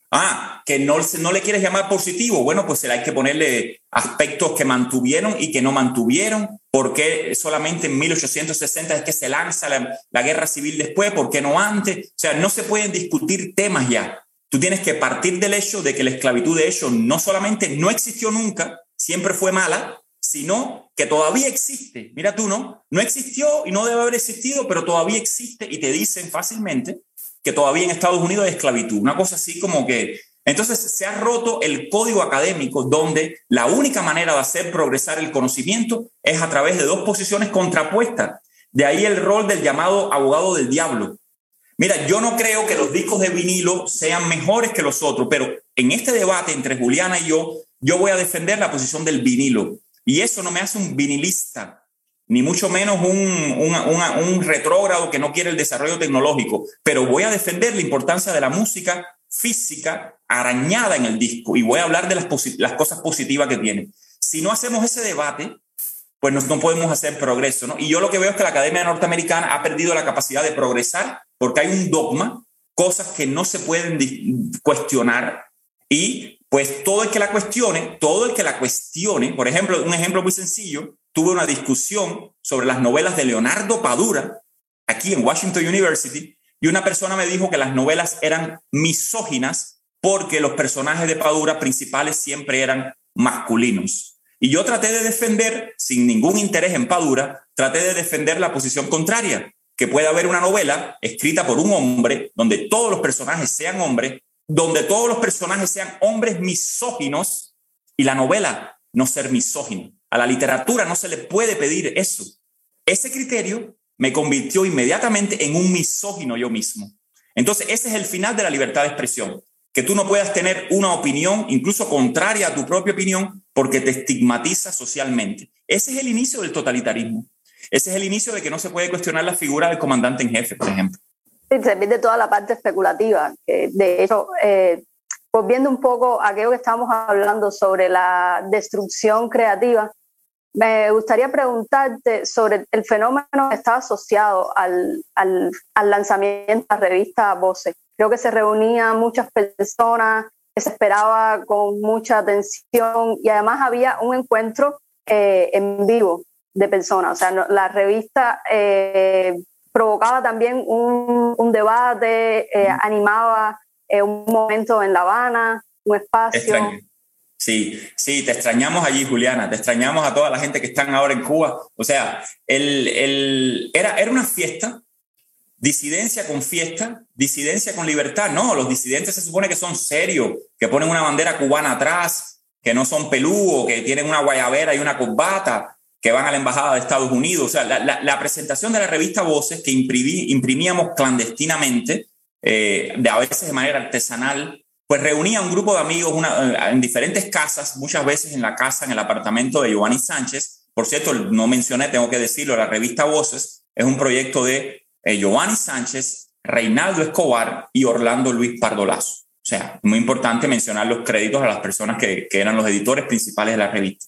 Ah, que no, no le quieres llamar positivo. Bueno, pues hay que ponerle aspectos que mantuvieron y que no mantuvieron. ¿Por qué solamente en 1860 es que se lanza la, la guerra civil después? ¿Por qué no antes? O sea, no se pueden discutir temas ya. Tú tienes que partir del hecho de que la esclavitud de hecho no solamente no existió nunca, siempre fue mala, sino que todavía existe. Mira tú, ¿no? No existió y no debe haber existido, pero todavía existe y te dicen fácilmente que todavía en Estados Unidos hay esclavitud. Una cosa así como que... Entonces se ha roto el código académico donde la única manera de hacer progresar el conocimiento es a través de dos posiciones contrapuestas. De ahí el rol del llamado abogado del diablo. Mira, yo no creo que los discos de vinilo sean mejores que los otros, pero en este debate entre Juliana y yo, yo voy a defender la posición del vinilo. Y eso no me hace un vinilista, ni mucho menos un, un, retrógrado que no quiere el desarrollo tecnológico, pero voy a defender la importancia de la música física arañada en el disco y voy a hablar de las, las cosas positivas que tiene. Si no hacemos ese debate, pues no, no, podemos hacer progreso. ¿no? Y yo lo que veo es que la Academia Norteamericana ha perdido la capacidad de progresar porque hay un dogma, cosas que no se pueden cuestionar y pues todo el que la cuestione, todo el que la cuestione, por ejemplo, un ejemplo muy sencillo, tuve una discusión sobre las novelas de Leonardo Padura aquí en Washington University y una persona me dijo que las novelas eran misóginas porque los personajes de Padura principales siempre eran masculinos. Y yo traté de defender, sin ningún interés en Padura, traté de defender la posición contraria, que puede haber una novela escrita por un hombre donde todos los personajes sean hombres, donde todos los personajes sean hombres misóginos y la novela no ser misógino. A la literatura no se le puede pedir eso. Ese criterio me convirtió inmediatamente en un misógino yo mismo. Entonces, ese es el final de la libertad de expresión que tú no puedas tener una opinión, incluso contraria a tu propia opinión, porque te estigmatiza socialmente. Ese es el inicio del totalitarismo. Ese es el inicio de que no se puede cuestionar la figura del comandante en jefe, por ejemplo. Sí, se de toda la parte especulativa. de hecho, eh, pues viendo un poco aquello que estábamos hablando sobre la destrucción creativa, me gustaría preguntarte sobre el fenómeno que está asociado al, al, al lanzamiento de la revista Voces. Creo que se reunían muchas personas, que se esperaba con mucha atención y además había un encuentro eh, en vivo de personas. O sea, la revista eh, provocaba también un, debate, eh, animaba un momento en La Habana, un espacio. Sí, sí, te extrañamos allí, Juliana, te extrañamos a toda la gente que están ahora en Cuba. O sea, el, el, era, era una fiesta disidencia con fiesta, disidencia con libertad. No, los disidentes se supone que son serios, que ponen una bandera cubana atrás, que no son pelúos, que tienen una guayabera y una corbata, que van a la embajada de Estados Unidos. O sea, la, presentación de la revista Voces que imprimíamos clandestinamente, eh, de a veces de manera artesanal, pues reunía un grupo de amigos en diferentes casas, muchas veces en la casa, en el apartamento de Giovanni Sánchez. Por cierto, no mencioné, tengo que decirlo, la revista Voces es un proyecto de eh, Giovanni Sánchez, Reinaldo Escobar y Orlando Luis Pardolazo. O sea, muy importante mencionar los créditos a las personas que, eran los editores principales de la revista.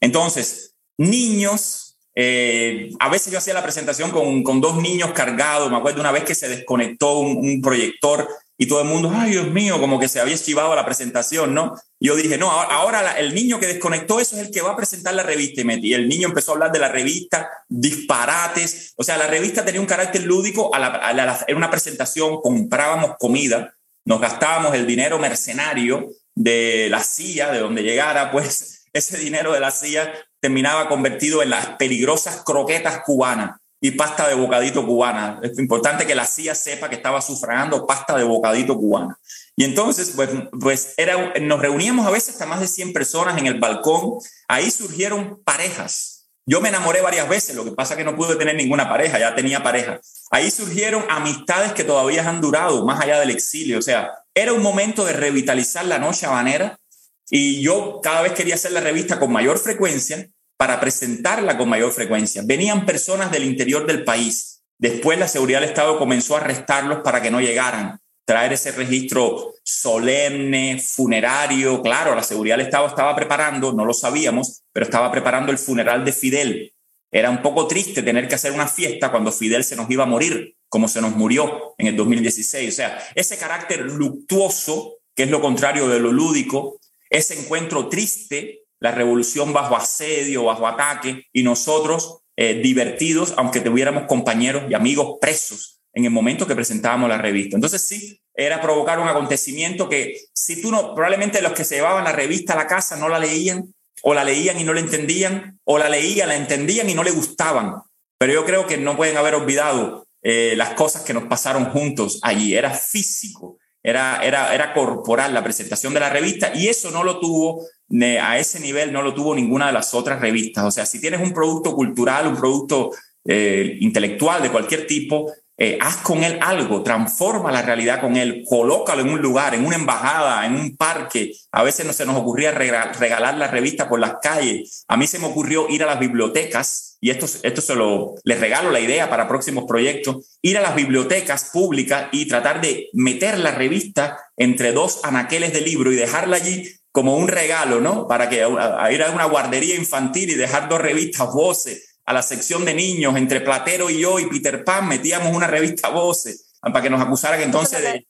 Entonces, niños, eh, a veces yo hacía la presentación con, dos niños cargados, me acuerdo una vez que se desconectó un proyector y todo el mundo, ay Dios mío, como que se había esquivado la presentación, ¿no? Yo dije, no, ahora el niño que desconectó eso es el que va a presentar la revista. Y el niño empezó a hablar de la revista, disparates. O sea, la revista tenía un carácter lúdico, a era una presentación, comprábamos comida, nos gastábamos el dinero mercenario de la silla, de donde llegara, pues *laughs* ese dinero de la silla terminaba convertido en las peligrosas croquetas cubanas y pasta de bocadito cubana. Es importante que la CIA sepa que estaba sufragando pasta de bocadito cubana. Y entonces, pues, pues era, nos reuníamos a veces hasta más de 100 personas en el balcón. Ahí surgieron parejas. Yo me enamoré varias veces, lo que pasa que no pude tener ninguna pareja, ya tenía pareja. Ahí surgieron amistades que todavía han durado, más allá del exilio. O sea, era un momento de revitalizar la noche habanera y yo cada vez quería hacer la revista con mayor frecuencia para presentarla con mayor frecuencia. Venían personas del interior del país. Después la seguridad del Estado comenzó a arrestarlos para que no llegaran. Traer ese registro solemne, funerario. Claro, la seguridad del Estado estaba preparando, no lo sabíamos, pero estaba preparando el funeral de Fidel. Era un poco triste tener que hacer una fiesta cuando Fidel se nos iba a morir, como se nos murió en el 2016. O sea, ese carácter luctuoso que es lo contrario de lo lúdico, ese encuentro triste, la revolución bajo asedio, bajo ataque, y nosotros eh, divertidos, aunque tuviéramos compañeros y amigos presos en el momento que presentábamos la revista. Entonces sí, era provocar un acontecimiento que si tú no, probablemente los que se llevaban la revista a la casa no la leían, o la leían y no la entendían, o la leían, la entendían y no le gustaban. Pero yo creo que no pueden haber olvidado eh, las cosas que nos pasaron juntos allí. Era físico, era, era, era corporal la presentación de la revista y eso no lo tuvo, a ese nivel no lo tuvo ninguna de las otras revistas. O sea, si tienes un producto cultural, un producto eh, intelectual de cualquier tipo, eh, haz con él algo, transforma la realidad con él, colócalo en un lugar, en una embajada, en un parque. A veces no se nos ocurría regalar la revista por las calles. A mí se me ocurrió ir a las bibliotecas, y esto, esto se lo, les regalo la idea para próximos proyectos, ir a las bibliotecas públicas y tratar de meter la revista entre dos anaqueles de libro y dejarla allí como un regalo, ¿no? Para que ir a una guardería infantil y dejar dos revistas, voces, a la sección de niños, entre Platero y yo y Peter Pan, metíamos una revista Voces para que nos acusaran entonces de...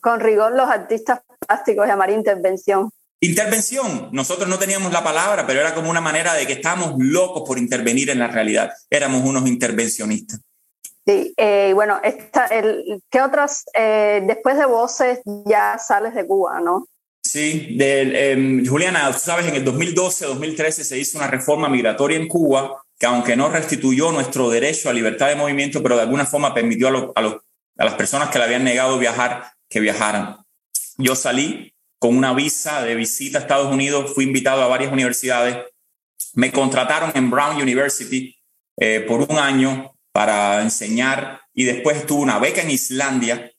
Con, rigor los artistas plásticos llamar intervención. Intervención, nosotros no teníamos la palabra, pero era como una manera de que estábamos locos por intervenir en la realidad, éramos unos intervencionistas. Sí, eh, bueno, esta, el, ¿qué otras, eh, después de Voces ya sales de Cuba, no? Sí, em, Juliana, tú sabes, en el 2012-2013 se hizo una reforma migratoria en Cuba que aunque no restituyó nuestro derecho a libertad de movimiento, pero de alguna forma permitió a, las personas que le habían negado viajar, que viajaran. Yo salí con una visa de visita a Estados Unidos, fui invitado a varias universidades, me contrataron en Brown University eh, por un año para enseñar y después tuve una beca en Islandia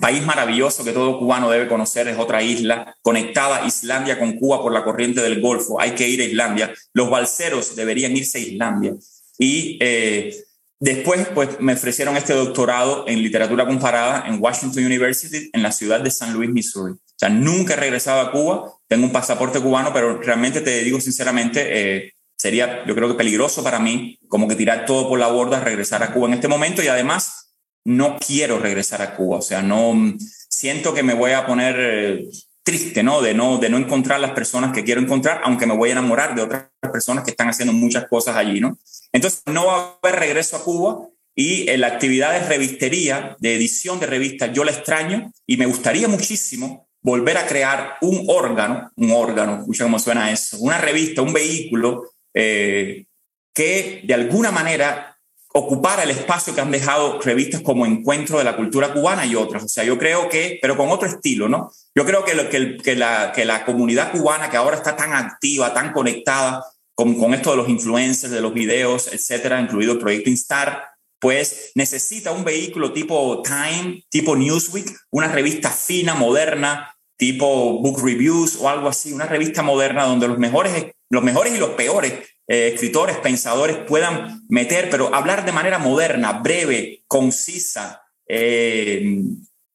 país maravilloso que todo cubano debe conocer, es otra isla conectada Islandia con Cuba por la corriente del Golfo. Hay que ir a Islandia. Los balseros deberían irse a Islandia. Y eh, después, pues me ofrecieron este doctorado en literatura comparada en Washington University, en la ciudad de San Luis, Missouri. O sea, nunca he regresado a Cuba, tengo un pasaporte cubano, pero realmente te digo sinceramente, eh, sería yo creo que peligroso para mí como que tirar todo por la borda, regresar a Cuba en este momento y además no quiero regresar a Cuba, o sea, no siento que me voy a poner eh, triste, ¿no? De no de no encontrar las personas que quiero encontrar, aunque me voy a enamorar de otras personas que están haciendo muchas cosas allí, ¿no? Entonces, no va a haber regreso a Cuba y en la actividad de revistería, de edición de revistas, yo la extraño y me gustaría muchísimo volver a crear un órgano, un órgano, escucha cómo suena eso, una revista, un vehículo eh, que de alguna manera ocupar el espacio que han dejado revistas como Encuentro de la Cultura Cubana y otras. O sea, yo creo que, pero con otro estilo, ¿no? Yo creo que, que, que, la, que la comunidad cubana que ahora está tan activa, tan conectada con, con esto de los influencers, de los videos, etcétera, incluido el proyecto Instar, pues necesita un vehículo tipo Time, tipo Newsweek, una revista fina, moderna, tipo Book Reviews o algo así, una revista moderna donde los mejores, los mejores y los peores eh, escritores, pensadores puedan meter, pero hablar de manera moderna, breve, concisa, eh,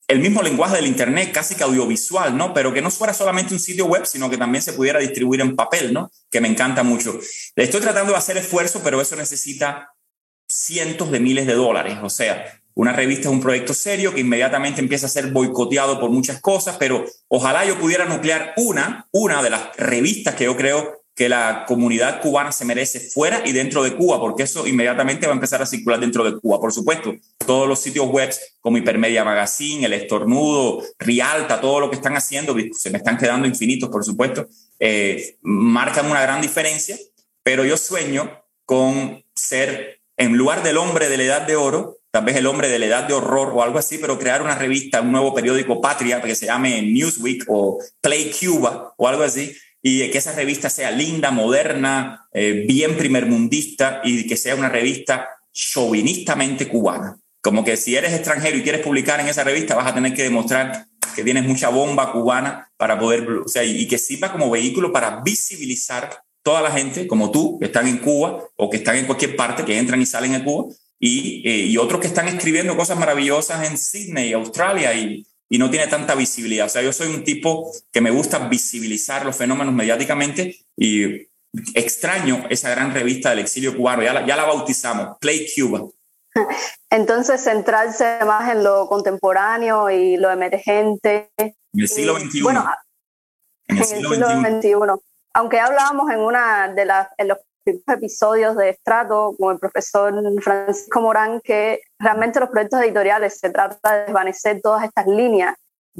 el mismo lenguaje del Internet, casi que audiovisual, ¿no? Pero que no fuera solamente un sitio web, sino que también se pudiera distribuir en papel, ¿no? Que me encanta mucho. Estoy tratando de hacer esfuerzo, pero eso necesita cientos de miles de dólares. O sea, una revista es un proyecto serio que inmediatamente empieza a ser boicoteado por muchas cosas, pero ojalá yo pudiera nuclear una, una de las revistas que yo creo que la comunidad cubana se merece fuera y dentro de Cuba, porque eso inmediatamente va a empezar a circular dentro de Cuba. Por supuesto, todos los sitios web como Hipermedia Magazine, El Estornudo, Rialta, todo lo que están haciendo, se me están quedando infinitos, por supuesto, eh, marcan una gran diferencia, pero yo sueño con ser, en lugar del hombre de la edad de oro, tal vez el hombre de la edad de horror o algo así, pero crear una revista, un nuevo periódico patria que se llame Newsweek o Play Cuba o algo así, y que esa revista sea linda, moderna, eh, bien primermundista y que sea una revista chauvinistamente cubana. Como que si eres extranjero y quieres publicar en esa revista, vas a tener que demostrar que tienes mucha bomba cubana para poder, o sea, y que sirva como vehículo para visibilizar toda la gente como tú, que están en Cuba o que están en cualquier parte, que entran y salen de Cuba, y, eh, y otros que están escribiendo cosas maravillosas en Sydney, Australia, y, y no tiene tanta visibilidad. O sea, yo soy un tipo que me gusta visibilizar los fenómenos mediáticamente y extraño esa gran revista del exilio cubano. Ya la, ya la bautizamos, Play Cuba. *laughs* Entonces, centrarse más en lo contemporáneo y lo emergente. En el siglo XXI. Bueno, en el siglo, XXI. Aunque hablábamos en una de las en los episodios de Estrato con el profesor Francisco Morán que realmente los proyectos editoriales se trata de desvanecer todas estas líneas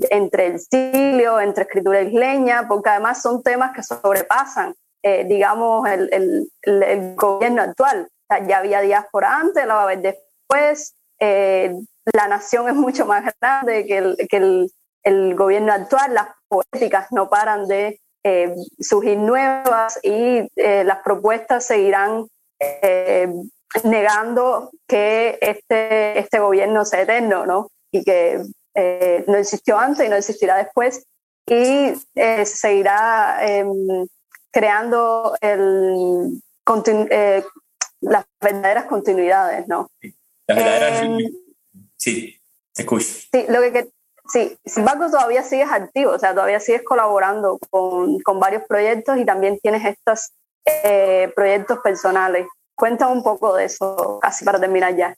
entre el siglo, entre escritura isleña, porque además son temas que sobrepasan, eh, digamos, el, el, el, gobierno actual. ya había diáspora antes, la va a haber después, eh, la nación es mucho más grande que el, que el, el gobierno actual, las políticas no paran de eh, surgir nuevas y eh, las propuestas seguirán eh, negando que este, este gobierno sea eterno, ¿no? Y que no existió antes y no existirá después y seguirá em, creando el, las verdaderas continuidades, ¿no? Las verdaderas... Em, sí, escucho. Sí, lo que, Sí, sin embargo todavía sigues activo, o sea, todavía sigues colaborando con, con varios proyectos y también tienes estos eh, proyectos personales. Cuéntame un poco de eso, casi para terminar ya.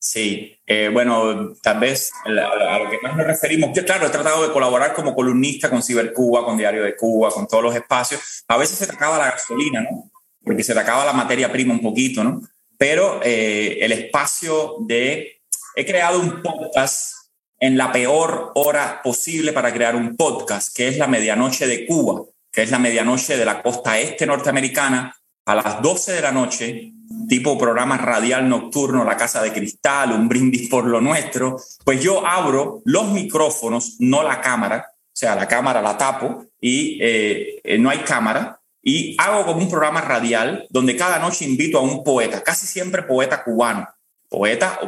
Sí, eh, bueno, tal vez a, lo que más nos referimos, claro, he tratado de colaborar como columnista con Cibercuba, con Diario de Cuba, con todos los espacios. A veces se te acaba la gasolina, ¿no? Porque se te acaba la materia prima un poquito, ¿no? Pero eh, el espacio de... He creado un podcast en la peor hora posible para crear un podcast, que es la medianoche de Cuba, que es la medianoche de la costa este norteamericana, a las 12 de la noche, tipo programa radial nocturno, La Casa de Cristal, un brindis por lo nuestro, pues yo abro los micrófonos, no la cámara, o sea, la cámara la tapo y eh, eh, no hay cámara, y hago como un programa radial donde cada noche invito a un poeta, casi siempre poeta cubano, poeta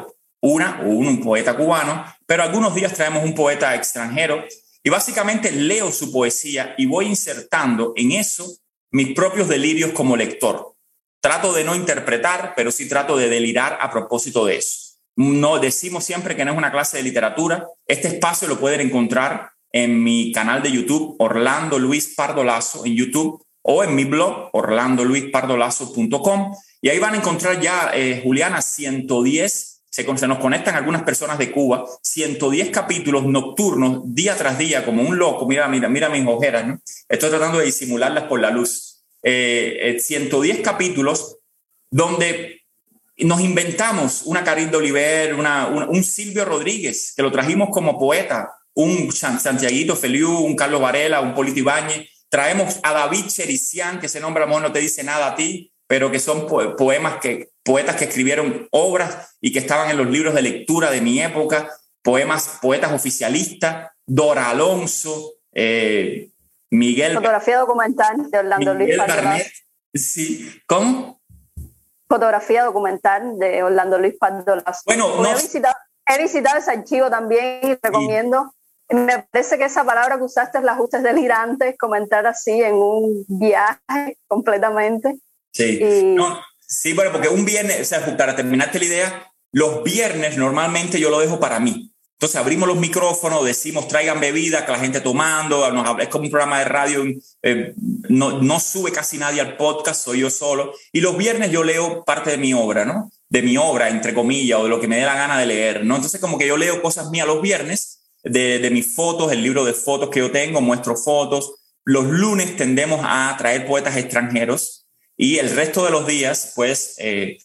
una o un, poeta cubano, pero algunos días traemos un poeta extranjero y básicamente leo su poesía y voy insertando en eso mis propios delirios como lector. Trato de no interpretar, pero sí trato de delirar a propósito de eso. No decimos siempre que no es una clase de literatura. Este espacio lo pueden encontrar en mi canal de YouTube Orlando Luis Pardolazo en YouTube o en mi blog orlandoluispardolazo.com y ahí van a encontrar ya, eh, Juliana, 110 se, nos conectan algunas personas de Cuba, 110 capítulos nocturnos, día tras día, como un loco. Mira, mira, mira mis ojeras, ¿no? Estoy tratando de disimularlas por la luz. 110 eh, capítulos donde nos inventamos una Karin de Oliver, una, un Silvio Rodríguez, que lo trajimos como poeta, un Santiaguito Feliu, un Carlos Varela, un Polito Ibáñez. Traemos a David Chericián, que ese nombre a lo mejor no te dice nada a ti, pero que son poemas que, poetas que escribieron obras y que estaban en los libros de lectura de mi época, poemas, poetas oficialistas, Dora Alonso, eh, Miguel. Fotografía documental de Orlando Luis Pardo Sí, ¿cómo? Fotografía documental de Orlando Luis Pardo Bueno, he, visitado, he visitado ese archivo también y recomiendo. Me parece que esa palabra que usaste es la ajustes delirantes, comentar así en un viaje completamente. Sí, sí, bueno, porque un viernes, o sea, para terminarte la idea, los viernes normalmente yo lo dejo para mí. Entonces abrimos los micrófonos, decimos traigan bebida, que la gente tomando, es como un programa de radio, eh, no, no sube casi nadie al podcast, soy yo solo. Y los viernes yo leo parte de mi obra, ¿no? De mi obra, entre comillas, o de lo que me dé la gana de leer, ¿no? Entonces como que yo leo cosas mías los viernes, de, de mis fotos, el libro de fotos que yo tengo, muestro fotos. Los lunes tendemos a traer poetas extranjeros, y el resto de los días, pues, eh,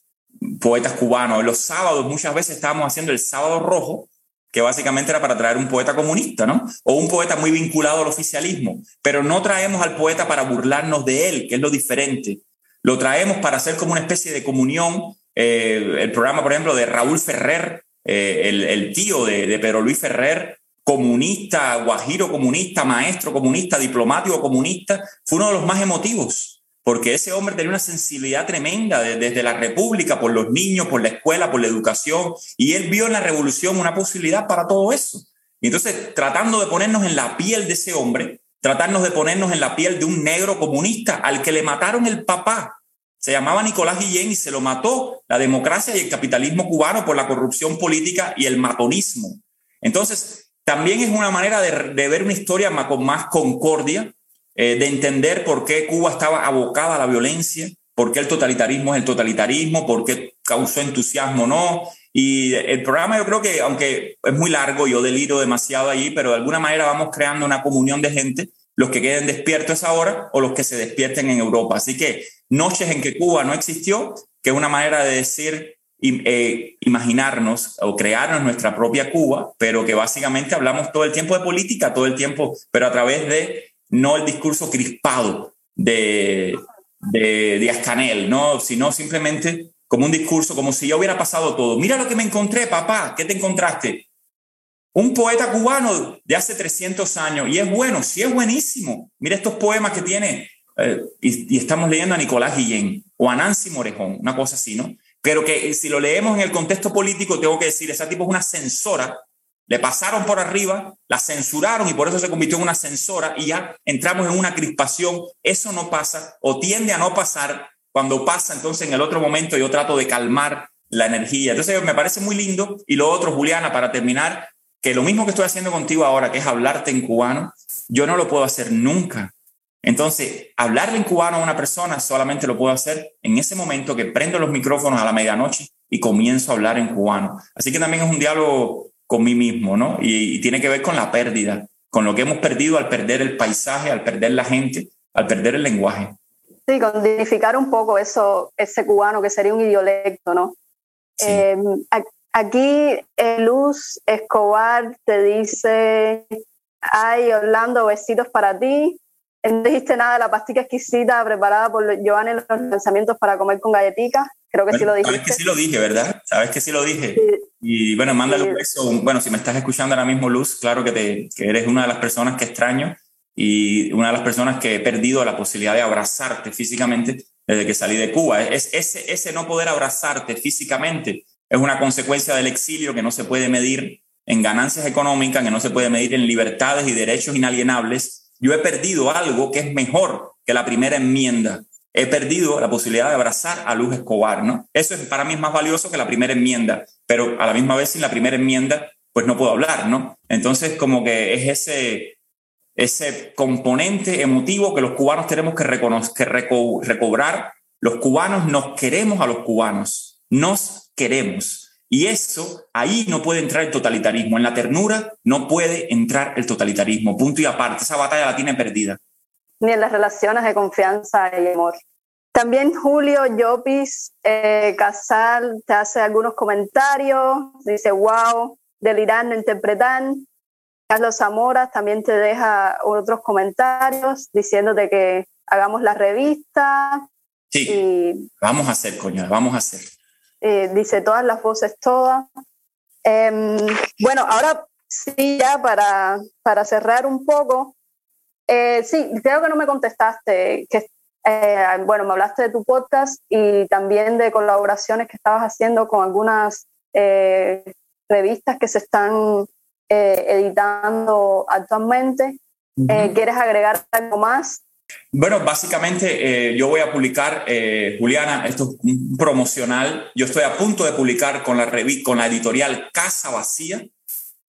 poetas cubanos. Los sábados muchas veces estábamos haciendo el sábado rojo, que básicamente era para traer un poeta comunista, ¿no? O un poeta muy vinculado al oficialismo. Pero no traemos al poeta para burlarnos de él, que es lo diferente. Lo traemos para hacer como una especie de comunión. Eh, el programa, por ejemplo, de Raúl Ferrer, eh, el, tío de, de Pedro Luis Ferrer, comunista, guajiro comunista, maestro comunista, diplomático comunista, fue uno de los más emotivos porque ese hombre tenía una sensibilidad tremenda desde la República, por los niños, por la escuela, por la educación, y él vio en la revolución una posibilidad para todo eso. Y entonces, tratando de ponernos en la piel de ese hombre, tratarnos de ponernos en la piel de un negro comunista al que le mataron el papá. Se llamaba Nicolás Guillén y se lo mató la democracia y el capitalismo cubano por la corrupción política y el matonismo. Entonces, también es una manera de, de ver una historia con más concordia, eh, de entender por qué Cuba estaba abocada a la violencia, por qué el totalitarismo es el totalitarismo, por qué causó entusiasmo o no, Y el programa yo creo que, aunque es muy largo, yo deliro demasiado allí, pero de alguna manera vamos creando una comunión de gente, los que queden despiertos ahora o los que se despierten en Europa. Así que noches en que Cuba no existió, que es una manera de decir, eh, imaginarnos o crearnos nuestra propia Cuba, pero que básicamente hablamos todo el tiempo de política, todo el tiempo, pero a través de no el discurso crispado de, de Díaz Canel, ¿no? sino simplemente como un discurso, como si ya hubiera pasado todo. Mira lo que me encontré, papá, ¿qué te encontraste? Un poeta cubano de hace 300 años, y es bueno, sí es buenísimo. Mira estos poemas que tiene, eh, y, estamos leyendo a Nicolás Guillén o a Nancy Morejón, una cosa así, ¿no? Pero que si lo leemos en el contexto político, tengo que decir, esa tipo es una censora le pasaron por arriba, la censuraron y por eso se convirtió en una censora y ya entramos en una crispación. Eso no pasa o tiende a no pasar. Cuando pasa, entonces en el otro momento yo trato de calmar la energía. Entonces me parece muy lindo. Y lo otro, Juliana, para terminar, que lo mismo que estoy haciendo contigo ahora, que es hablarte en cubano, yo no lo puedo hacer nunca. Entonces, hablarle en cubano a una persona solamente lo puedo hacer en ese momento que prendo los micrófonos a la medianoche y comienzo a hablar en cubano. Así que también es un diálogo con mí mismo, ¿no? Y, tiene que ver con la pérdida, con lo que hemos perdido al perder el paisaje, al perder la gente, al perder el lenguaje. Sí, con dignificar un poco eso, ese cubano que sería un idiolecto, ¿no? Em, aquí eh, Luz Escobar te dice, ay Orlando, besitos para ti. No dijiste nada de la pastilla exquisita preparada por Joan en los lanzamientos para comer con galletitas. Creo que sí lo dijiste. Sabes que sí lo dije, ¿verdad? Sabes que sí lo dije. Y bueno, mándale un beso. Bueno, si me estás escuchando ahora mismo, Luz, claro que, te, que eres una de las personas que extraño y una de las personas que he perdido la posibilidad de abrazarte físicamente desde que salí de Cuba. Es, ese, ese no poder abrazarte físicamente es una consecuencia del exilio que no se puede medir en ganancias económicas, que no se puede medir en libertades y derechos inalienables. Yo he perdido algo que es mejor que la primera enmienda he perdido la posibilidad de abrazar a Luz Escobar, ¿no? Eso es, para mí es más valioso que la primera enmienda, pero a la misma vez sin la primera enmienda, pues no puedo hablar, ¿no? Entonces, como que es ese, ese componente emotivo que los cubanos tenemos que, que recobrar. Los cubanos nos queremos a los cubanos, nos queremos. Y eso, ahí no puede entrar el totalitarismo. En la ternura no puede entrar el totalitarismo. Punto y aparte. Esa batalla la tiene perdida ni en las relaciones de confianza y amor. También Julio Llopis eh, Casal te hace algunos comentarios, dice, wow, delirando, interpretar. Carlos Zamora también te deja otros comentarios diciéndote que hagamos la revista. Sí, vamos a hacer, coño, vamos a hacer. Eh, dice todas las voces, todas. Em, bueno, ahora sí, ya para, para cerrar un poco, eh, sí, creo que no me contestaste, que eh, bueno, me hablaste de tu podcast y también de colaboraciones que estabas haciendo con algunas eh, revistas que se están editando actualmente. ¿Quieres agregar algo más? Bueno, básicamente yo voy a publicar, Juliana, esto es un promocional. Yo estoy a punto de publicar con la, con la editorial Casa Vacía,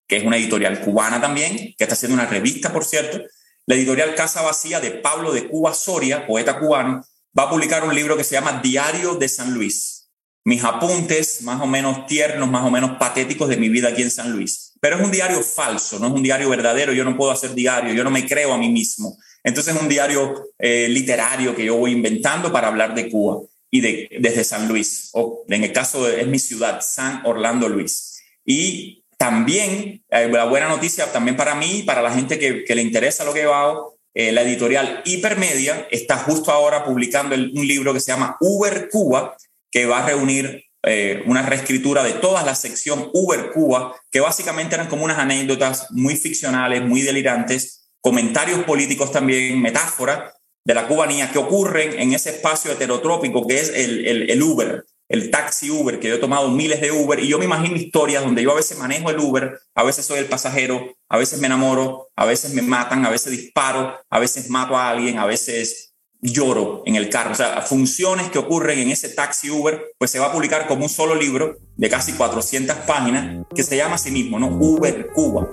que es una editorial cubana también, que está haciendo una revista, por cierto, la editorial Casa Vacía de Pablo de Cuba Soria, poeta cubano, va a publicar un libro que se llama Diario de San Luis. Mis apuntes más o menos tiernos, más o menos patéticos de mi vida aquí en San Luis. Pero es un diario falso, no es un diario verdadero. Yo no puedo hacer diario, yo no me creo a mí mismo. Entonces es un diario eh, literario que yo voy inventando para hablar de Cuba y de, desde San Luis. O en el caso de es mi ciudad, San Orlando Luis. Y también, eh, la buena noticia también para mí, para la gente que, le interesa lo que hago, eh, la editorial Hipermedia está justo ahora publicando un libro que se llama Uber Cuba, que va a reunir eh, una reescritura de toda la sección Uber Cuba, que básicamente eran como unas anécdotas muy ficcionales, muy delirantes, comentarios políticos también, metáforas de la cubanía que ocurren en ese espacio heterotrópico que es el, el Uber, el taxi Uber, que yo he tomado miles de Uber y yo me imagino historias donde yo a veces manejo el Uber, a veces soy el pasajero, a veces me enamoro, a veces me matan, a veces disparo, a veces mato a alguien, a veces lloro en el carro. O sea, funciones que ocurren en ese taxi Uber, pues se va a publicar como un solo libro de casi 400 páginas que se llama a sí mismo, ¿no? Uber Cuba.